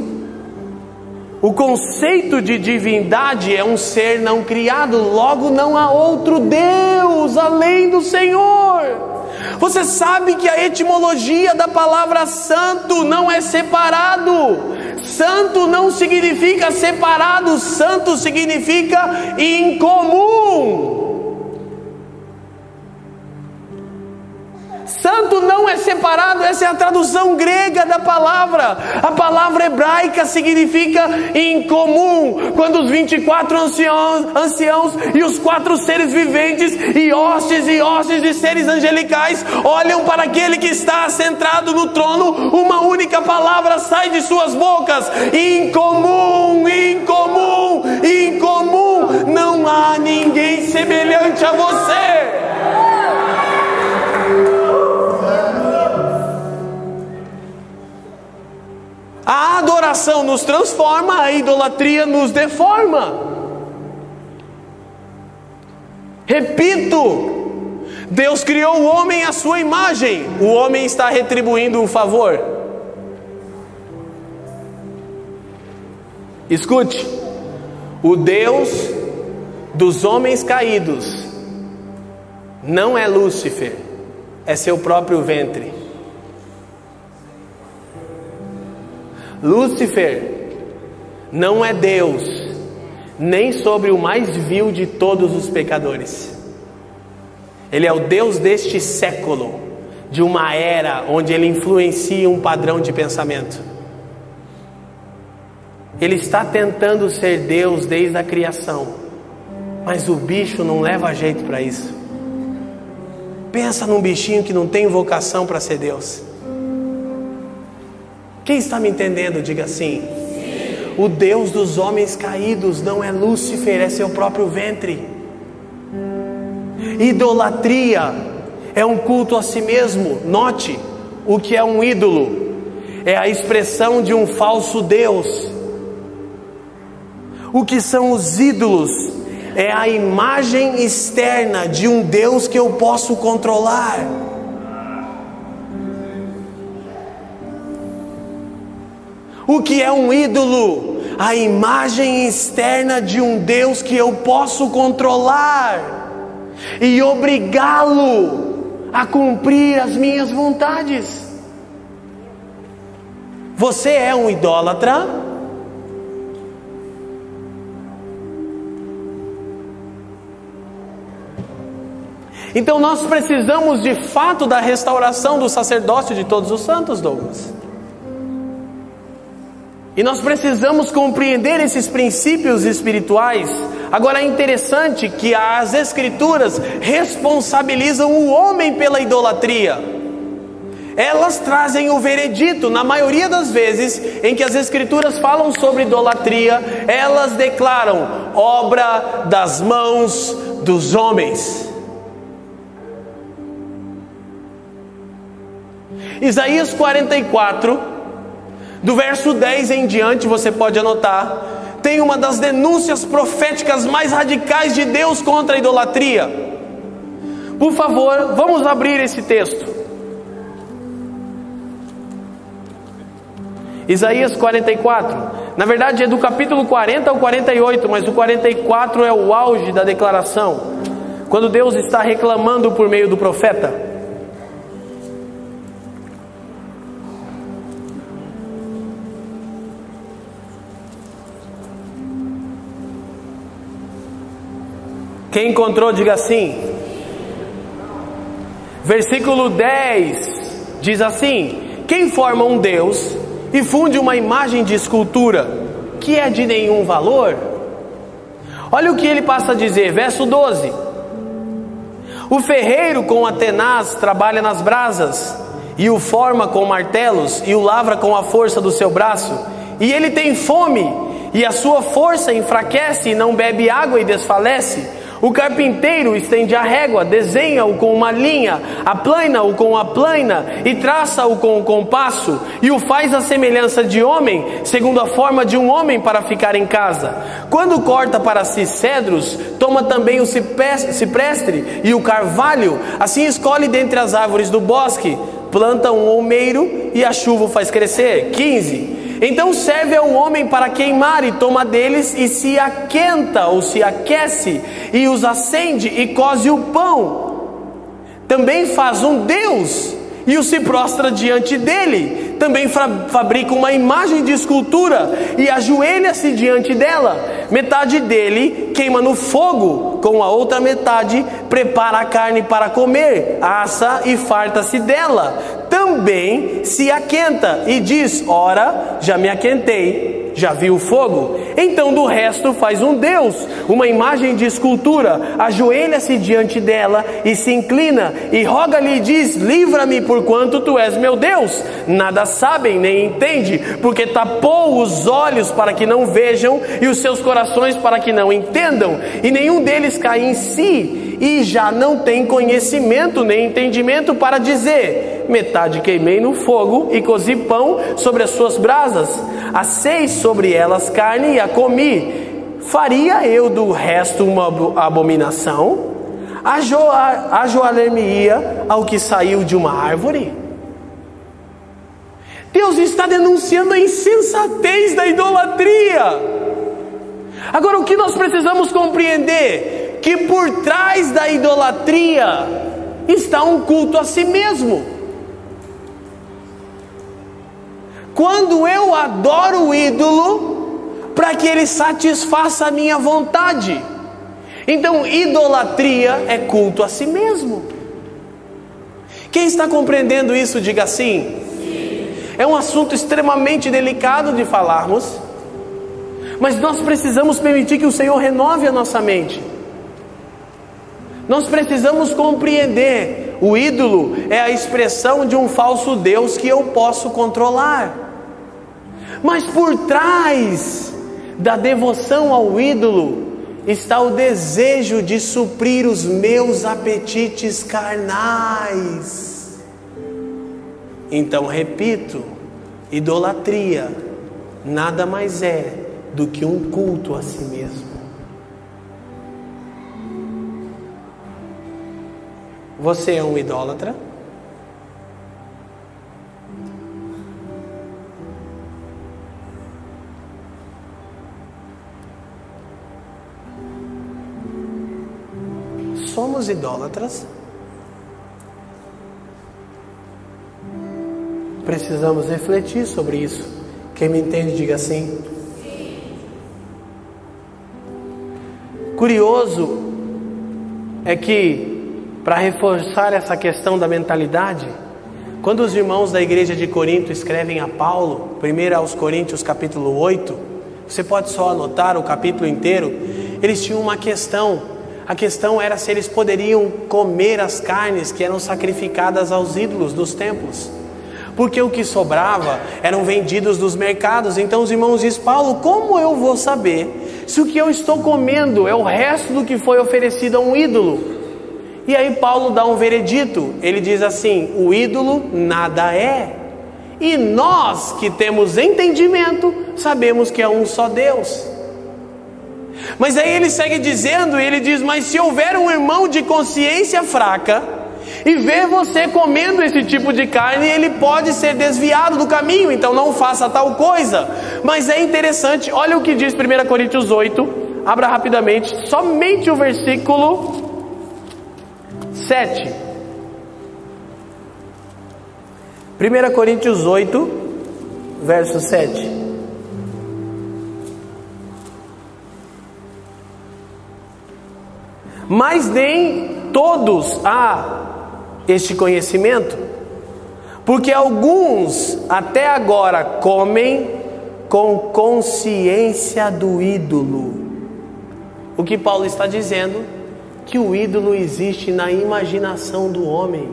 O conceito de divindade é um ser não criado, logo não há outro Deus além do Senhor. Você sabe que a etimologia da palavra santo não é separado. Santo não significa separado, santo significa incomum. Santo não é separado, essa é a tradução grega da palavra. A palavra hebraica significa incomum. Quando os 24 anciãos, anciãos e os quatro seres viventes e hostes e hostes de seres angelicais olham para aquele que está centrado no trono, uma única palavra sai de suas bocas: incomum, incomum, incomum. Não há ninguém semelhante a você. A adoração nos transforma, a idolatria nos deforma. Repito, Deus criou o homem à sua imagem, o homem está retribuindo um favor. Escute, o Deus dos homens caídos não é Lúcifer, é seu próprio ventre. Lúcifer não é Deus, nem sobre o mais vil de todos os pecadores. Ele é o Deus deste século, de uma era onde ele influencia um padrão de pensamento. Ele está tentando ser Deus desde a criação, mas o bicho não leva jeito para isso. Pensa num bichinho que não tem vocação para ser Deus. Quem está me entendendo, diga assim. O Deus dos homens caídos não é Lúcifer, é seu próprio ventre. Idolatria é um culto a si mesmo. Note o que é um ídolo: é a expressão de um falso Deus. O que são os ídolos? É a imagem externa de um Deus que eu posso controlar. O que é um ídolo? A imagem externa de um Deus que eu posso controlar e obrigá-lo a cumprir as minhas vontades. Você é um idólatra? Então nós precisamos de fato da restauração do sacerdócio de todos os santos, Douglas. E nós precisamos compreender esses princípios espirituais. Agora é interessante que as Escrituras responsabilizam o homem pela idolatria. Elas trazem o veredito, na maioria das vezes em que as Escrituras falam sobre idolatria, elas declaram obra das mãos dos homens. Isaías 44 do verso 10 em diante, você pode anotar, tem uma das denúncias proféticas mais radicais de Deus contra a idolatria. Por favor, vamos abrir esse texto. Isaías 44. Na verdade é do capítulo 40 ao 48, mas o 44 é o auge da declaração. Quando Deus está reclamando por meio do profeta. Quem encontrou, diga assim. Versículo 10 diz assim: Quem forma um Deus e funde uma imagem de escultura que é de nenhum valor? Olha o que ele passa a dizer, verso 12: O ferreiro com a tenaz trabalha nas brasas, e o forma com martelos, e o lavra com a força do seu braço, e ele tem fome, e a sua força enfraquece, e não bebe água e desfalece. O carpinteiro estende a régua, desenha-o com uma linha, aplana-o com a plana e traça-o com o compasso, e o faz à semelhança de homem, segundo a forma de um homem para ficar em casa. Quando corta para si cedros, toma também o ciprestre e o carvalho, assim escolhe dentre as árvores do bosque, planta um olmeiro e a chuva o faz crescer. 15. Então serve ao homem para queimar e toma deles e se aquenta ou se aquece e os acende e coze o pão. Também faz um Deus e o se prostra diante dele. Também fabrica uma imagem de escultura e ajoelha-se diante dela. Metade dele queima no fogo, com a outra metade prepara a carne para comer, assa e farta-se dela também se aquenta e diz: Ora, já me aquentei, já vi o fogo. Então do resto faz um Deus, uma imagem de escultura, ajoelha-se diante dela e se inclina e roga-lhe e diz: Livra-me, porquanto tu és meu Deus. Nada sabem nem entende, porque tapou os olhos para que não vejam e os seus corações para que não entendam, e nenhum deles cai em si e já não tem conhecimento nem entendimento para dizer: metade queimei no fogo e cozi pão sobre as suas brasas, assei sobre elas carne e a comi. Faria eu do resto uma abominação? Ajoelhar-me-ia ao que saiu de uma árvore? Deus está denunciando a insensatez da idolatria. Agora, o que nós precisamos compreender? Que por trás da idolatria está um culto a si mesmo. Quando eu adoro o ídolo, para que ele satisfaça a minha vontade. Então, idolatria é culto a si mesmo. Quem está compreendendo isso, diga sim. É um assunto extremamente delicado de falarmos, mas nós precisamos permitir que o Senhor renove a nossa mente. Nós precisamos compreender: o ídolo é a expressão de um falso Deus que eu posso controlar. Mas por trás da devoção ao ídolo está o desejo de suprir os meus apetites carnais. Então, repito: idolatria nada mais é do que um culto a si mesmo. Você é um idólatra? Somos idólatras? Precisamos refletir sobre isso. Quem me entende, diga assim. Curioso é que para reforçar essa questão da mentalidade, quando os irmãos da igreja de Corinto escrevem a Paulo, 1 aos Coríntios capítulo 8, você pode só anotar o capítulo inteiro, eles tinham uma questão. A questão era se eles poderiam comer as carnes que eram sacrificadas aos ídolos dos templos. Porque o que sobrava eram vendidos nos mercados. Então os irmãos dizem: Paulo, como eu vou saber se o que eu estou comendo é o resto do que foi oferecido a um ídolo? E aí Paulo dá um veredito. Ele diz assim: o ídolo nada é. E nós que temos entendimento, sabemos que é um só Deus. Mas aí ele segue dizendo, ele diz: Mas se houver um irmão de consciência fraca, e ver você comendo esse tipo de carne, ele pode ser desviado do caminho, então não faça tal coisa. Mas é interessante, olha o que diz 1 Coríntios 8, abra rapidamente, somente o versículo 7. 1 Coríntios 8, verso 7. Mas nem todos há este conhecimento, porque alguns até agora comem com consciência do ídolo. O que Paulo está dizendo que o ídolo existe na imaginação do homem.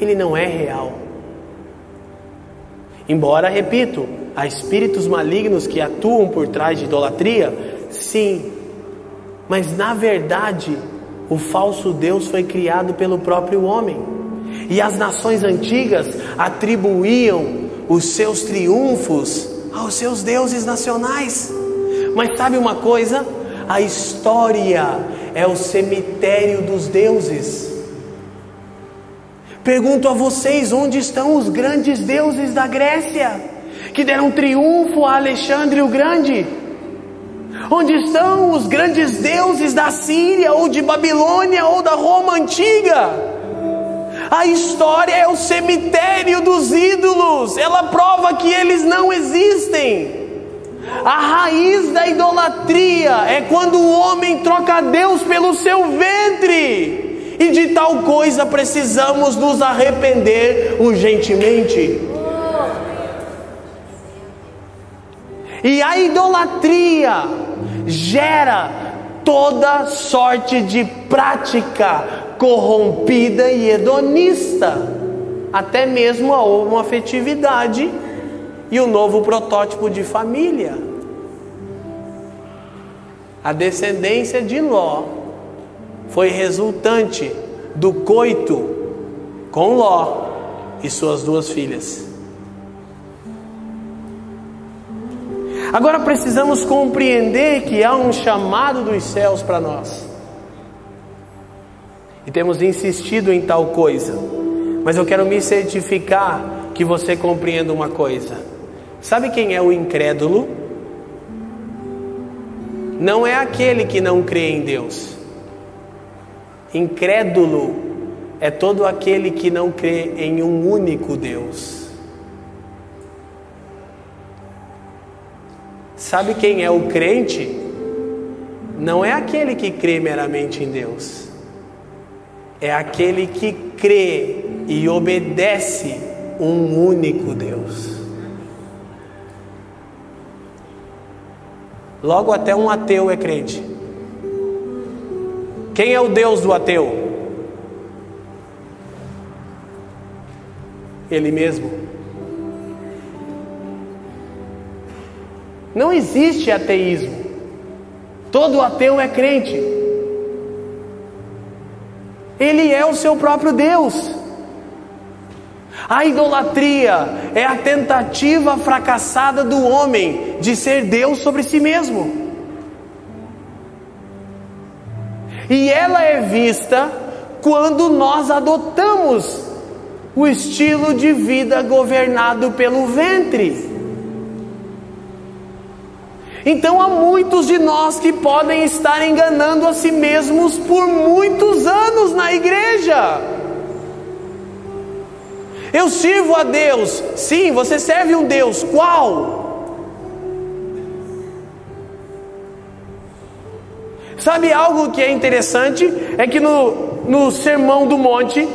Ele não é real. Embora, repito, há espíritos malignos que atuam por trás de idolatria, sim, mas na verdade, o falso Deus foi criado pelo próprio homem. E as nações antigas atribuíam os seus triunfos aos seus deuses nacionais. Mas sabe uma coisa? A história é o cemitério dos deuses. Pergunto a vocês: onde estão os grandes deuses da Grécia, que deram triunfo a Alexandre o Grande? Onde estão os grandes deuses da Síria, ou de Babilônia, ou da Roma antiga? A história é o cemitério dos ídolos, ela prova que eles não existem. A raiz da idolatria é quando o homem troca Deus pelo seu ventre. E de tal coisa precisamos nos arrepender urgentemente. E a idolatria gera toda sorte de prática corrompida e hedonista, até mesmo a homoafetividade e o novo protótipo de família. A descendência de Ló foi resultante do coito com Ló e suas duas filhas. Agora precisamos compreender que há um chamado dos céus para nós. E temos insistido em tal coisa. Mas eu quero me certificar que você compreenda uma coisa. Sabe quem é o incrédulo? Não é aquele que não crê em Deus. Incrédulo é todo aquele que não crê em um único Deus. Sabe quem é o crente? Não é aquele que crê meramente em Deus, é aquele que crê e obedece um único Deus. Logo, até um ateu é crente. Quem é o Deus do ateu? Ele mesmo. Não existe ateísmo. Todo ateu é crente. Ele é o seu próprio Deus. A idolatria é a tentativa fracassada do homem de ser Deus sobre si mesmo. E ela é vista quando nós adotamos o estilo de vida governado pelo ventre. Então há muitos de nós que podem estar enganando a si mesmos por muitos anos na igreja. Eu sirvo a Deus. Sim, você serve um Deus. Qual? Sabe algo que é interessante? É que no, no Sermão do Monte,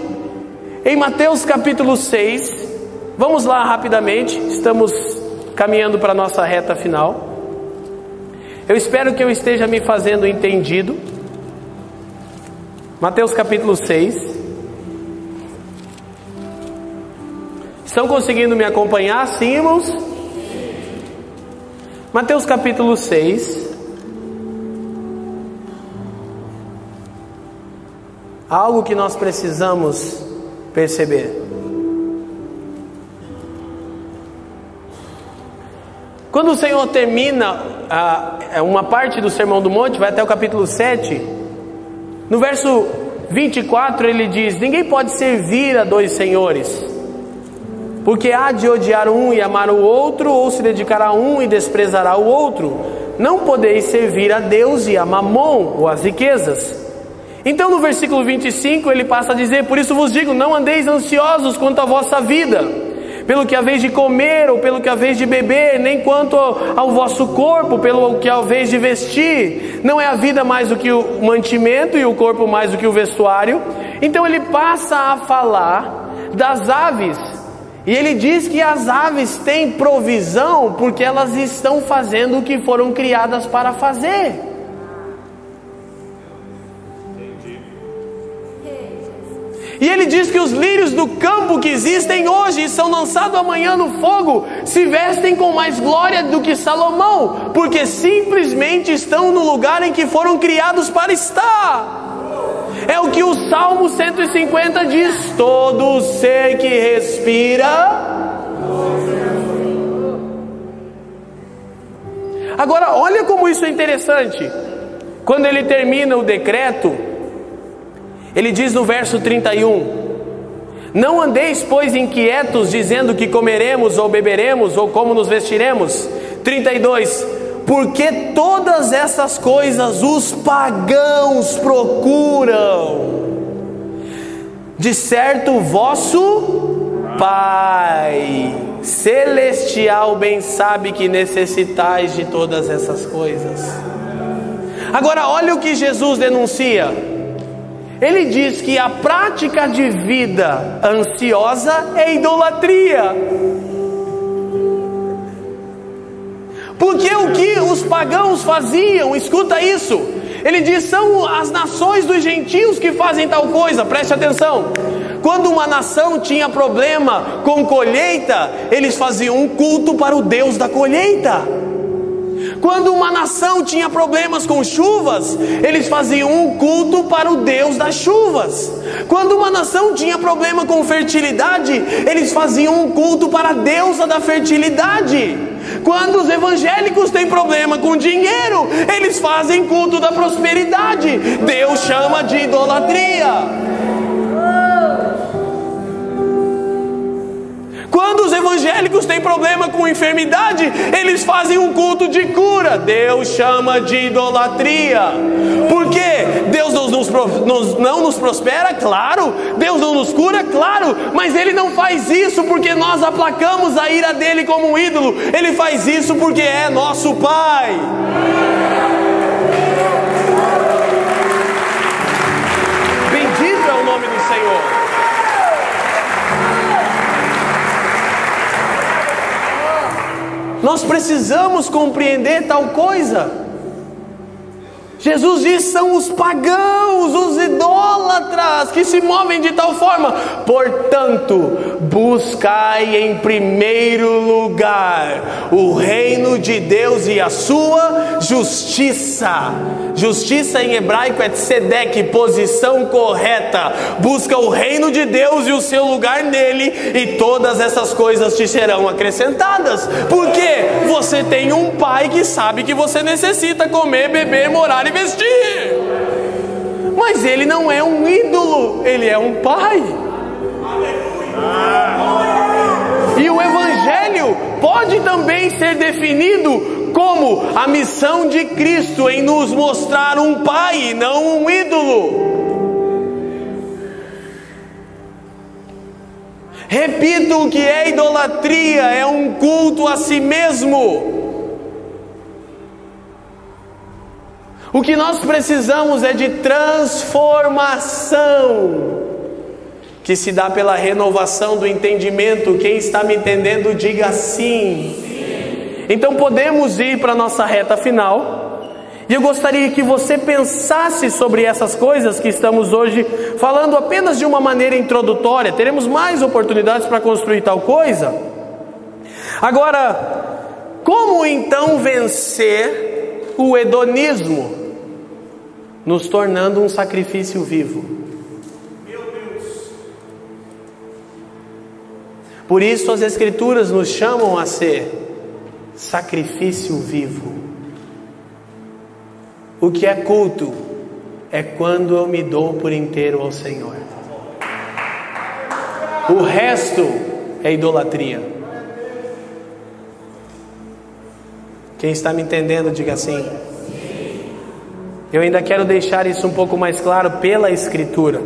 em Mateus capítulo 6, vamos lá rapidamente, estamos caminhando para a nossa reta final. Eu espero que eu esteja me fazendo entendido. Mateus capítulo 6. Estão conseguindo me acompanhar, sim, irmãos? Mateus capítulo 6. Algo que nós precisamos perceber. Quando o Senhor termina a, uma parte do Sermão do Monte, vai até o capítulo 7, no verso 24 ele diz: Ninguém pode servir a dois senhores, porque há de odiar um e amar o outro, ou se dedicar a um e desprezará o outro. Não podeis servir a Deus e a Mamon, ou as riquezas. Então no versículo 25 ele passa a dizer: Por isso vos digo, não andeis ansiosos quanto à vossa vida, pelo que haveis de comer ou pelo que haveis de beber, nem quanto ao vosso corpo, pelo que haveis de vestir. Não é a vida mais do que o mantimento e o corpo mais do que o vestuário. Então ele passa a falar das aves. E ele diz que as aves têm provisão porque elas estão fazendo o que foram criadas para fazer. E ele diz que os lírios do campo que existem hoje e são lançados amanhã no fogo se vestem com mais glória do que Salomão, porque simplesmente estão no lugar em que foram criados para estar. É o que o Salmo 150 diz: todo ser que respira. Agora, olha como isso é interessante. Quando ele termina o decreto, ele diz no verso 31: Não andeis, pois, inquietos, dizendo que comeremos ou beberemos ou como nos vestiremos. 32: Porque todas essas coisas os pagãos procuram. De certo, vosso Pai celestial bem sabe que necessitais de todas essas coisas. Agora, olha o que Jesus denuncia. Ele diz que a prática de vida ansiosa é idolatria. Porque o que os pagãos faziam, escuta isso. Ele diz: são as nações dos gentios que fazem tal coisa, preste atenção. Quando uma nação tinha problema com colheita, eles faziam um culto para o Deus da colheita. Quando uma nação tinha problemas com chuvas, eles faziam um culto para o Deus das chuvas. Quando uma nação tinha problema com fertilidade, eles faziam um culto para a deusa da fertilidade. Quando os evangélicos têm problema com dinheiro, eles fazem culto da prosperidade. Deus chama de idolatria. Quando os evangélicos têm problema com enfermidade, eles fazem um culto de cura. Deus chama de idolatria. Porque Deus não nos nos, não nos prospera? Claro. Deus não nos cura? Claro. Mas Ele não faz isso porque nós aplacamos a ira dele como um ídolo. Ele faz isso porque é nosso Pai. Bendito é o nome do Senhor. Nós precisamos compreender tal coisa. Jesus diz: são os pagãos, os idólatras que se movem de tal forma. Portanto, buscai em primeiro lugar o reino de Deus e a sua justiça. Justiça em hebraico é tzedek, posição correta. Busca o reino de Deus e o seu lugar nele, e todas essas coisas te serão acrescentadas. Porque você tem um pai que sabe que você necessita comer, beber, morar vestir. Mas ele não é um ídolo, ele é um pai. E o Evangelho pode também ser definido como a missão de Cristo em nos mostrar um pai e não um ídolo. Repito o que é idolatria: é um culto a si mesmo. O que nós precisamos é de transformação, que se dá pela renovação do entendimento. Quem está me entendendo, diga sim. sim. Então podemos ir para a nossa reta final. E eu gostaria que você pensasse sobre essas coisas que estamos hoje falando apenas de uma maneira introdutória. Teremos mais oportunidades para construir tal coisa. Agora, como então vencer o hedonismo? Nos tornando um sacrifício vivo. Meu Deus. Por isso as Escrituras nos chamam a ser sacrifício vivo. O que é culto é quando eu me dou por inteiro ao Senhor. O resto é idolatria. Quem está me entendendo, diga assim. Eu ainda quero deixar isso um pouco mais claro pela Escritura.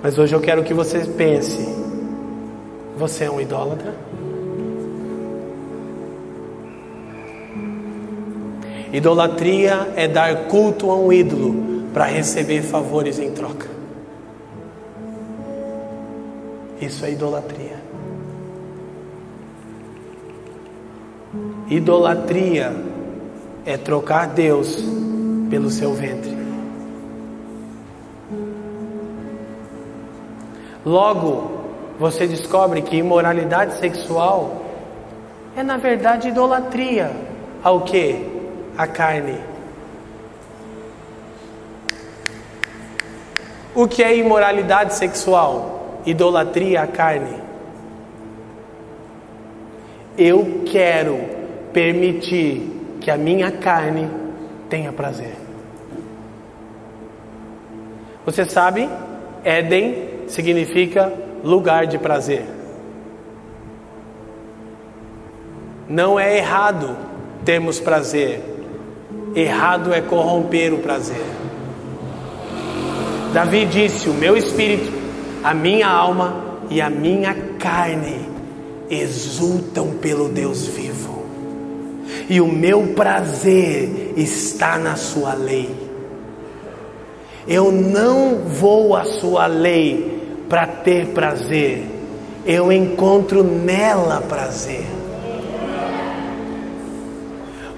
Mas hoje eu quero que você pense: você é um idólatra? Idolatria é dar culto a um ídolo para receber favores em troca. Isso é idolatria. Idolatria é trocar Deus pelo seu ventre. Logo, você descobre que imoralidade sexual é na verdade idolatria ao que? A carne. O que é imoralidade sexual? Idolatria à carne. Eu quero permitir que a minha carne tenha prazer. Você sabe, Éden significa lugar de prazer. Não é errado termos prazer, errado é corromper o prazer. Davi disse: O meu espírito, a minha alma e a minha carne exultam pelo Deus vivo e o meu prazer está na sua lei. Eu não vou à sua lei para ter prazer, eu encontro nela prazer.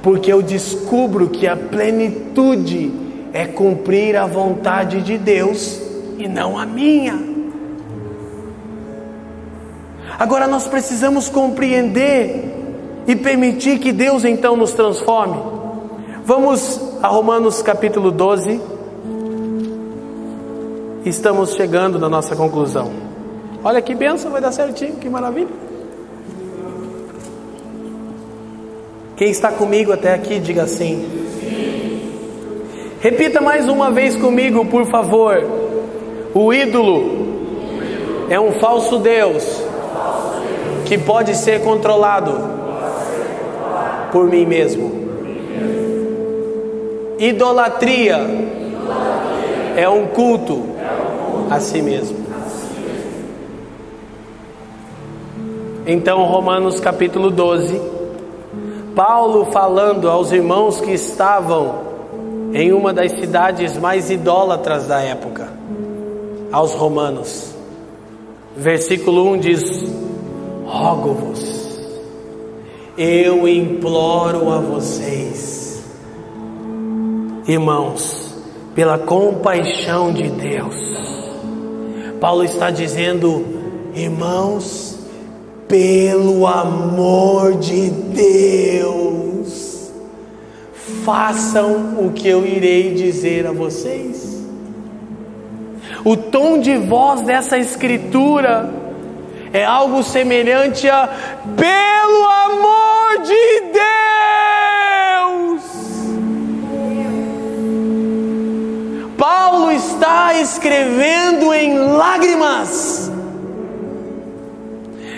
Porque eu descubro que a plenitude é cumprir a vontade de Deus e não a minha. Agora nós precisamos compreender e permitir que Deus então nos transforme. Vamos a Romanos capítulo 12. Estamos chegando na nossa conclusão. Olha que benção, vai dar certinho, que maravilha. Quem está comigo até aqui, diga assim. Repita mais uma vez comigo, por favor. O ídolo é um falso Deus que pode ser controlado por mim mesmo. Idolatria é um culto a si mesmo. Então, Romanos capítulo 12, Paulo falando aos irmãos que estavam em uma das cidades mais idólatras da época, aos romanos. Versículo 1 diz: Rogo-vos, eu imploro a vocês, irmãos, pela compaixão de Deus. Paulo está dizendo, irmãos, pelo amor de Deus, façam o que eu irei dizer a vocês. O tom de voz dessa escritura é algo semelhante a pelo amor de Deus. Paulo está escrevendo em lágrimas.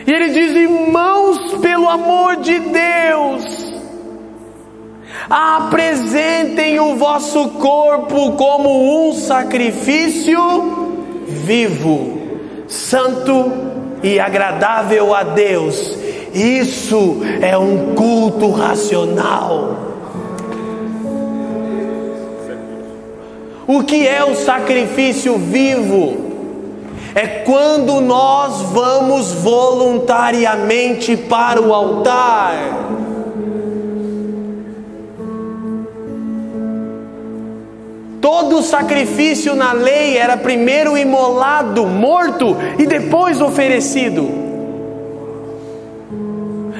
E ele diz: Irmãos, pelo amor de Deus, apresentem o vosso corpo como um sacrifício vivo, santo e agradável a Deus. Isso é um culto racional. O que é o sacrifício vivo? É quando nós vamos voluntariamente para o altar. Todo sacrifício na lei era primeiro imolado, morto e depois oferecido.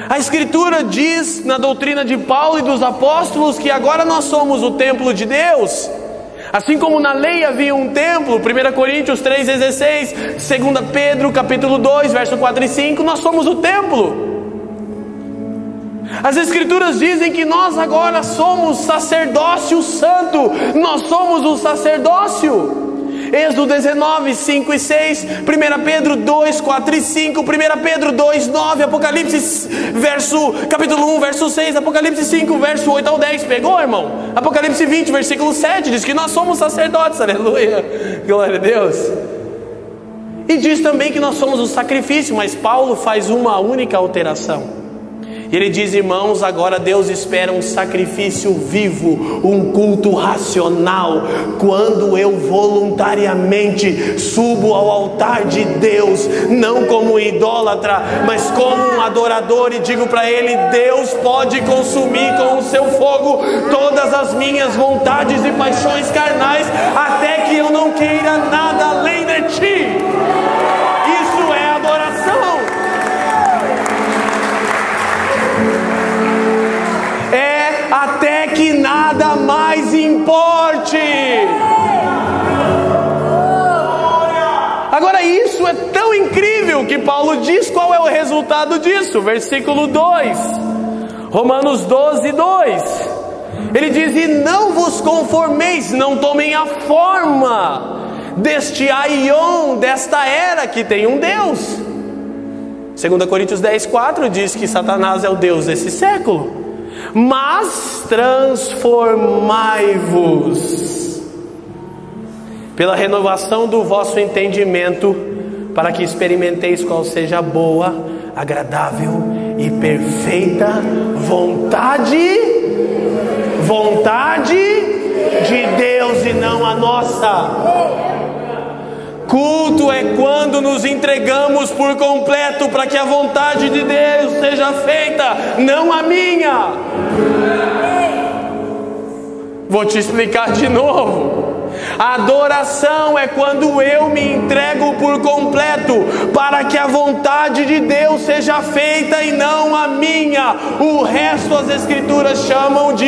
A Escritura diz na doutrina de Paulo e dos apóstolos que agora nós somos o templo de Deus. Assim como na lei havia um templo, 1 Coríntios 3,16, 2 Pedro capítulo 2, verso 4 e 5, nós somos o templo. As Escrituras dizem que nós agora somos sacerdócio santo, nós somos o sacerdócio. Êxodo 19, 5 e 6, 1 Pedro 2, 4 e 5, 1 Pedro 2, 9, Apocalipse, verso, capítulo 1, verso 6, Apocalipse 5, verso 8 ao 10. Pegou, irmão? Apocalipse 20, versículo 7, diz que nós somos sacerdotes, aleluia, glória a Deus. E diz também que nós somos o sacrifício, mas Paulo faz uma única alteração. E ele diz, irmãos, agora Deus espera um sacrifício vivo, um culto racional. Quando eu voluntariamente subo ao altar de Deus, não como idólatra, mas como um adorador, e digo para Ele: Deus pode consumir com o seu fogo todas as minhas vontades e paixões carnais, até que eu não queira nada além que Paulo diz qual é o resultado disso. Versículo 2, Romanos 12, 2. Ele diz: E não vos conformeis, não tomem a forma deste aion, desta era que tem um Deus. 2 Coríntios 10, 4 diz que Satanás é o Deus desse século mas transformai-vos pela renovação do vosso entendimento, para que experimenteis qual seja a boa, agradável e perfeita vontade, vontade de Deus e não a nossa. Culto é quando nos entregamos por completo para que a vontade de Deus seja feita, não a minha. Vou te explicar de novo. Adoração é quando eu me entrego por completo para que a vontade de Deus seja feita e não a minha. O resto as Escrituras chamam de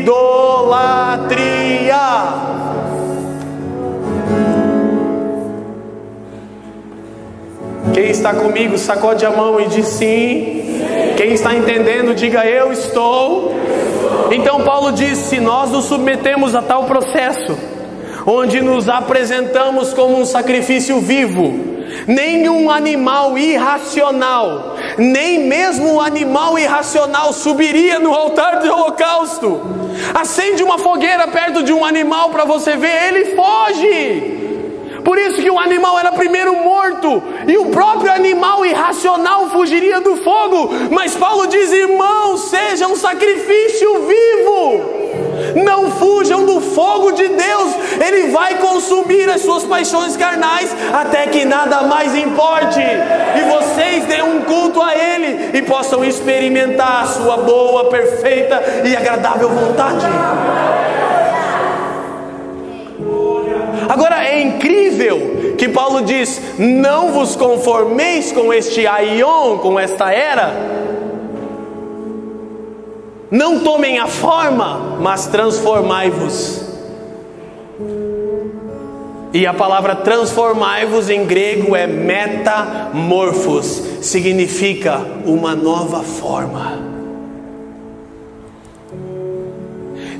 idolatria. Quem está comigo, sacode a mão e diz sim. Quem está entendendo, diga eu estou. Então Paulo diz: se nós nos submetemos a tal processo, onde nos apresentamos como um sacrifício vivo, nenhum animal irracional, nem mesmo o animal irracional subiria no altar de holocausto. Acende uma fogueira perto de um animal para você ver, ele foge. Por isso que o animal era primeiro morto e o próprio animal irracional fugiria do fogo. Mas Paulo diz: irmão, seja um sacrifício vivo. Não fujam do fogo de Deus, Ele vai consumir as suas paixões carnais até que nada mais importe, e vocês deem um culto a Ele e possam experimentar a sua boa, perfeita e agradável vontade. Agora é incrível que Paulo diz: não vos conformeis com este aion, com esta era. Não tomem a forma, mas transformai-vos. E a palavra transformai-vos em grego é metamorfos, significa uma nova forma.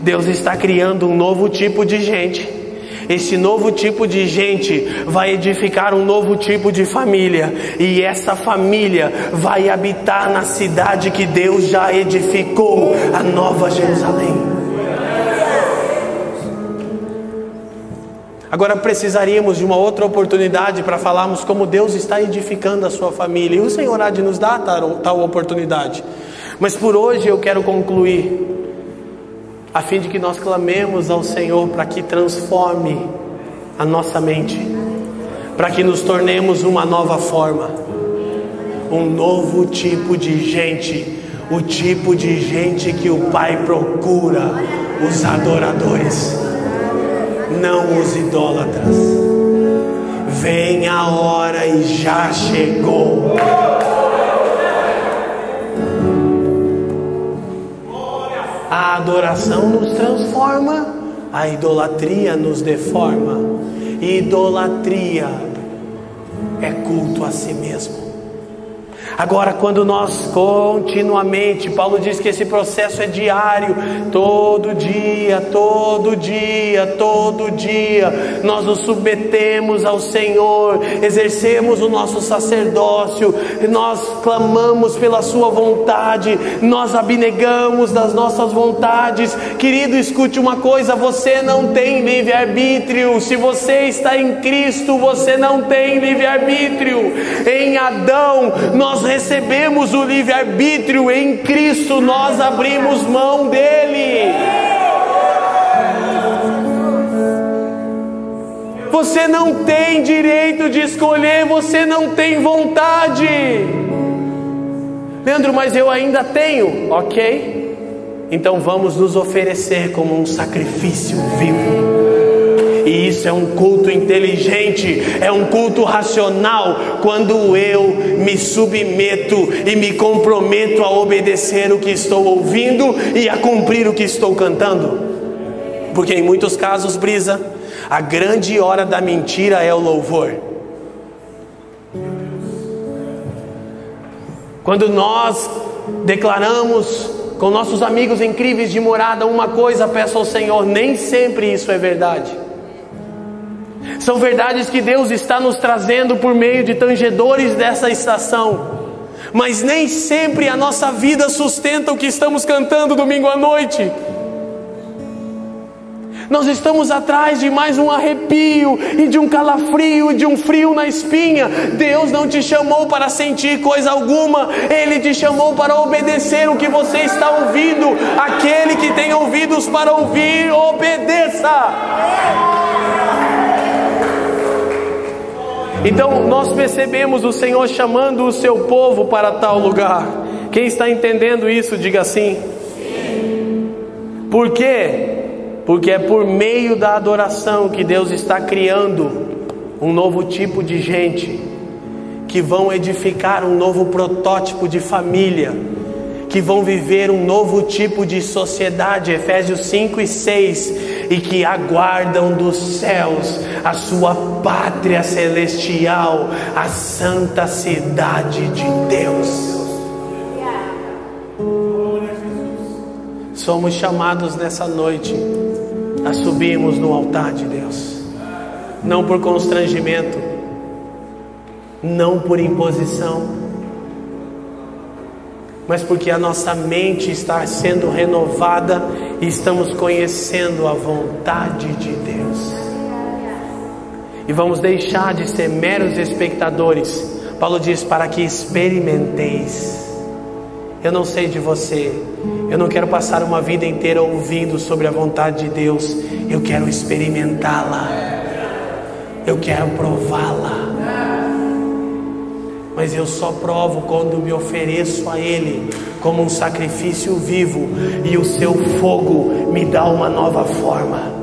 Deus está criando um novo tipo de gente esse novo tipo de gente vai edificar um novo tipo de família, e essa família vai habitar na cidade que Deus já edificou, a Nova Jerusalém. Agora precisaríamos de uma outra oportunidade para falarmos como Deus está edificando a sua família, e o Senhor há de nos dar tal, tal oportunidade. Mas por hoje eu quero concluir a fim de que nós clamemos ao Senhor para que transforme a nossa mente, para que nos tornemos uma nova forma, um novo tipo de gente, o tipo de gente que o Pai procura, os adoradores, não os idólatras. Vem a hora e já chegou. A adoração nos transforma, a idolatria nos deforma. Idolatria é culto a si mesmo. Agora, quando nós continuamente, Paulo diz que esse processo é diário, todo dia, todo dia, todo dia, nós nos submetemos ao Senhor, exercemos o nosso sacerdócio, nós clamamos pela Sua vontade, nós abnegamos das nossas vontades. Querido, escute uma coisa: você não tem livre-arbítrio, se você está em Cristo, você não tem livre-arbítrio. Em Adão, nós recebemos o livre-arbítrio em Cristo, nós abrimos mão dele. Você não tem direito de escolher, você não tem vontade. Leandro, mas eu ainda tenho, ok? Então vamos nos oferecer como um sacrifício vivo e isso é um culto inteligente, é um culto racional, quando eu me submeto e me comprometo a obedecer o que estou ouvindo e a cumprir o que estou cantando. Porque em muitos casos, brisa, a grande hora da mentira é o louvor. Quando nós declaramos com nossos amigos incríveis de morada uma coisa, peço ao Senhor, nem sempre isso é verdade. São verdades que Deus está nos trazendo por meio de tangedores dessa estação. Mas nem sempre a nossa vida sustenta o que estamos cantando domingo à noite. Nós estamos atrás de mais um arrepio e de um calafrio, de um frio na espinha. Deus não te chamou para sentir coisa alguma, Ele te chamou para obedecer o que você está ouvindo. Aquele que tem ouvidos para ouvir, obedeça. Então nós percebemos o Senhor chamando o seu povo para tal lugar. Quem está entendendo isso, diga assim. Por quê? Porque é por meio da adoração que Deus está criando um novo tipo de gente que vão edificar um novo protótipo de família que vão viver um novo tipo de sociedade, Efésios 5 e 6, e que aguardam dos céus a sua pátria celestial, a santa cidade de Deus. Somos chamados nessa noite a subirmos no altar de Deus, não por constrangimento, não por imposição, mas porque a nossa mente está sendo renovada e estamos conhecendo a vontade de Deus. E vamos deixar de ser meros espectadores. Paulo diz: para que experimenteis. Eu não sei de você, eu não quero passar uma vida inteira ouvindo sobre a vontade de Deus, eu quero experimentá-la, eu quero prová-la mas eu só provo quando me ofereço a Ele como um sacrifício vivo e o seu fogo me dá uma nova forma.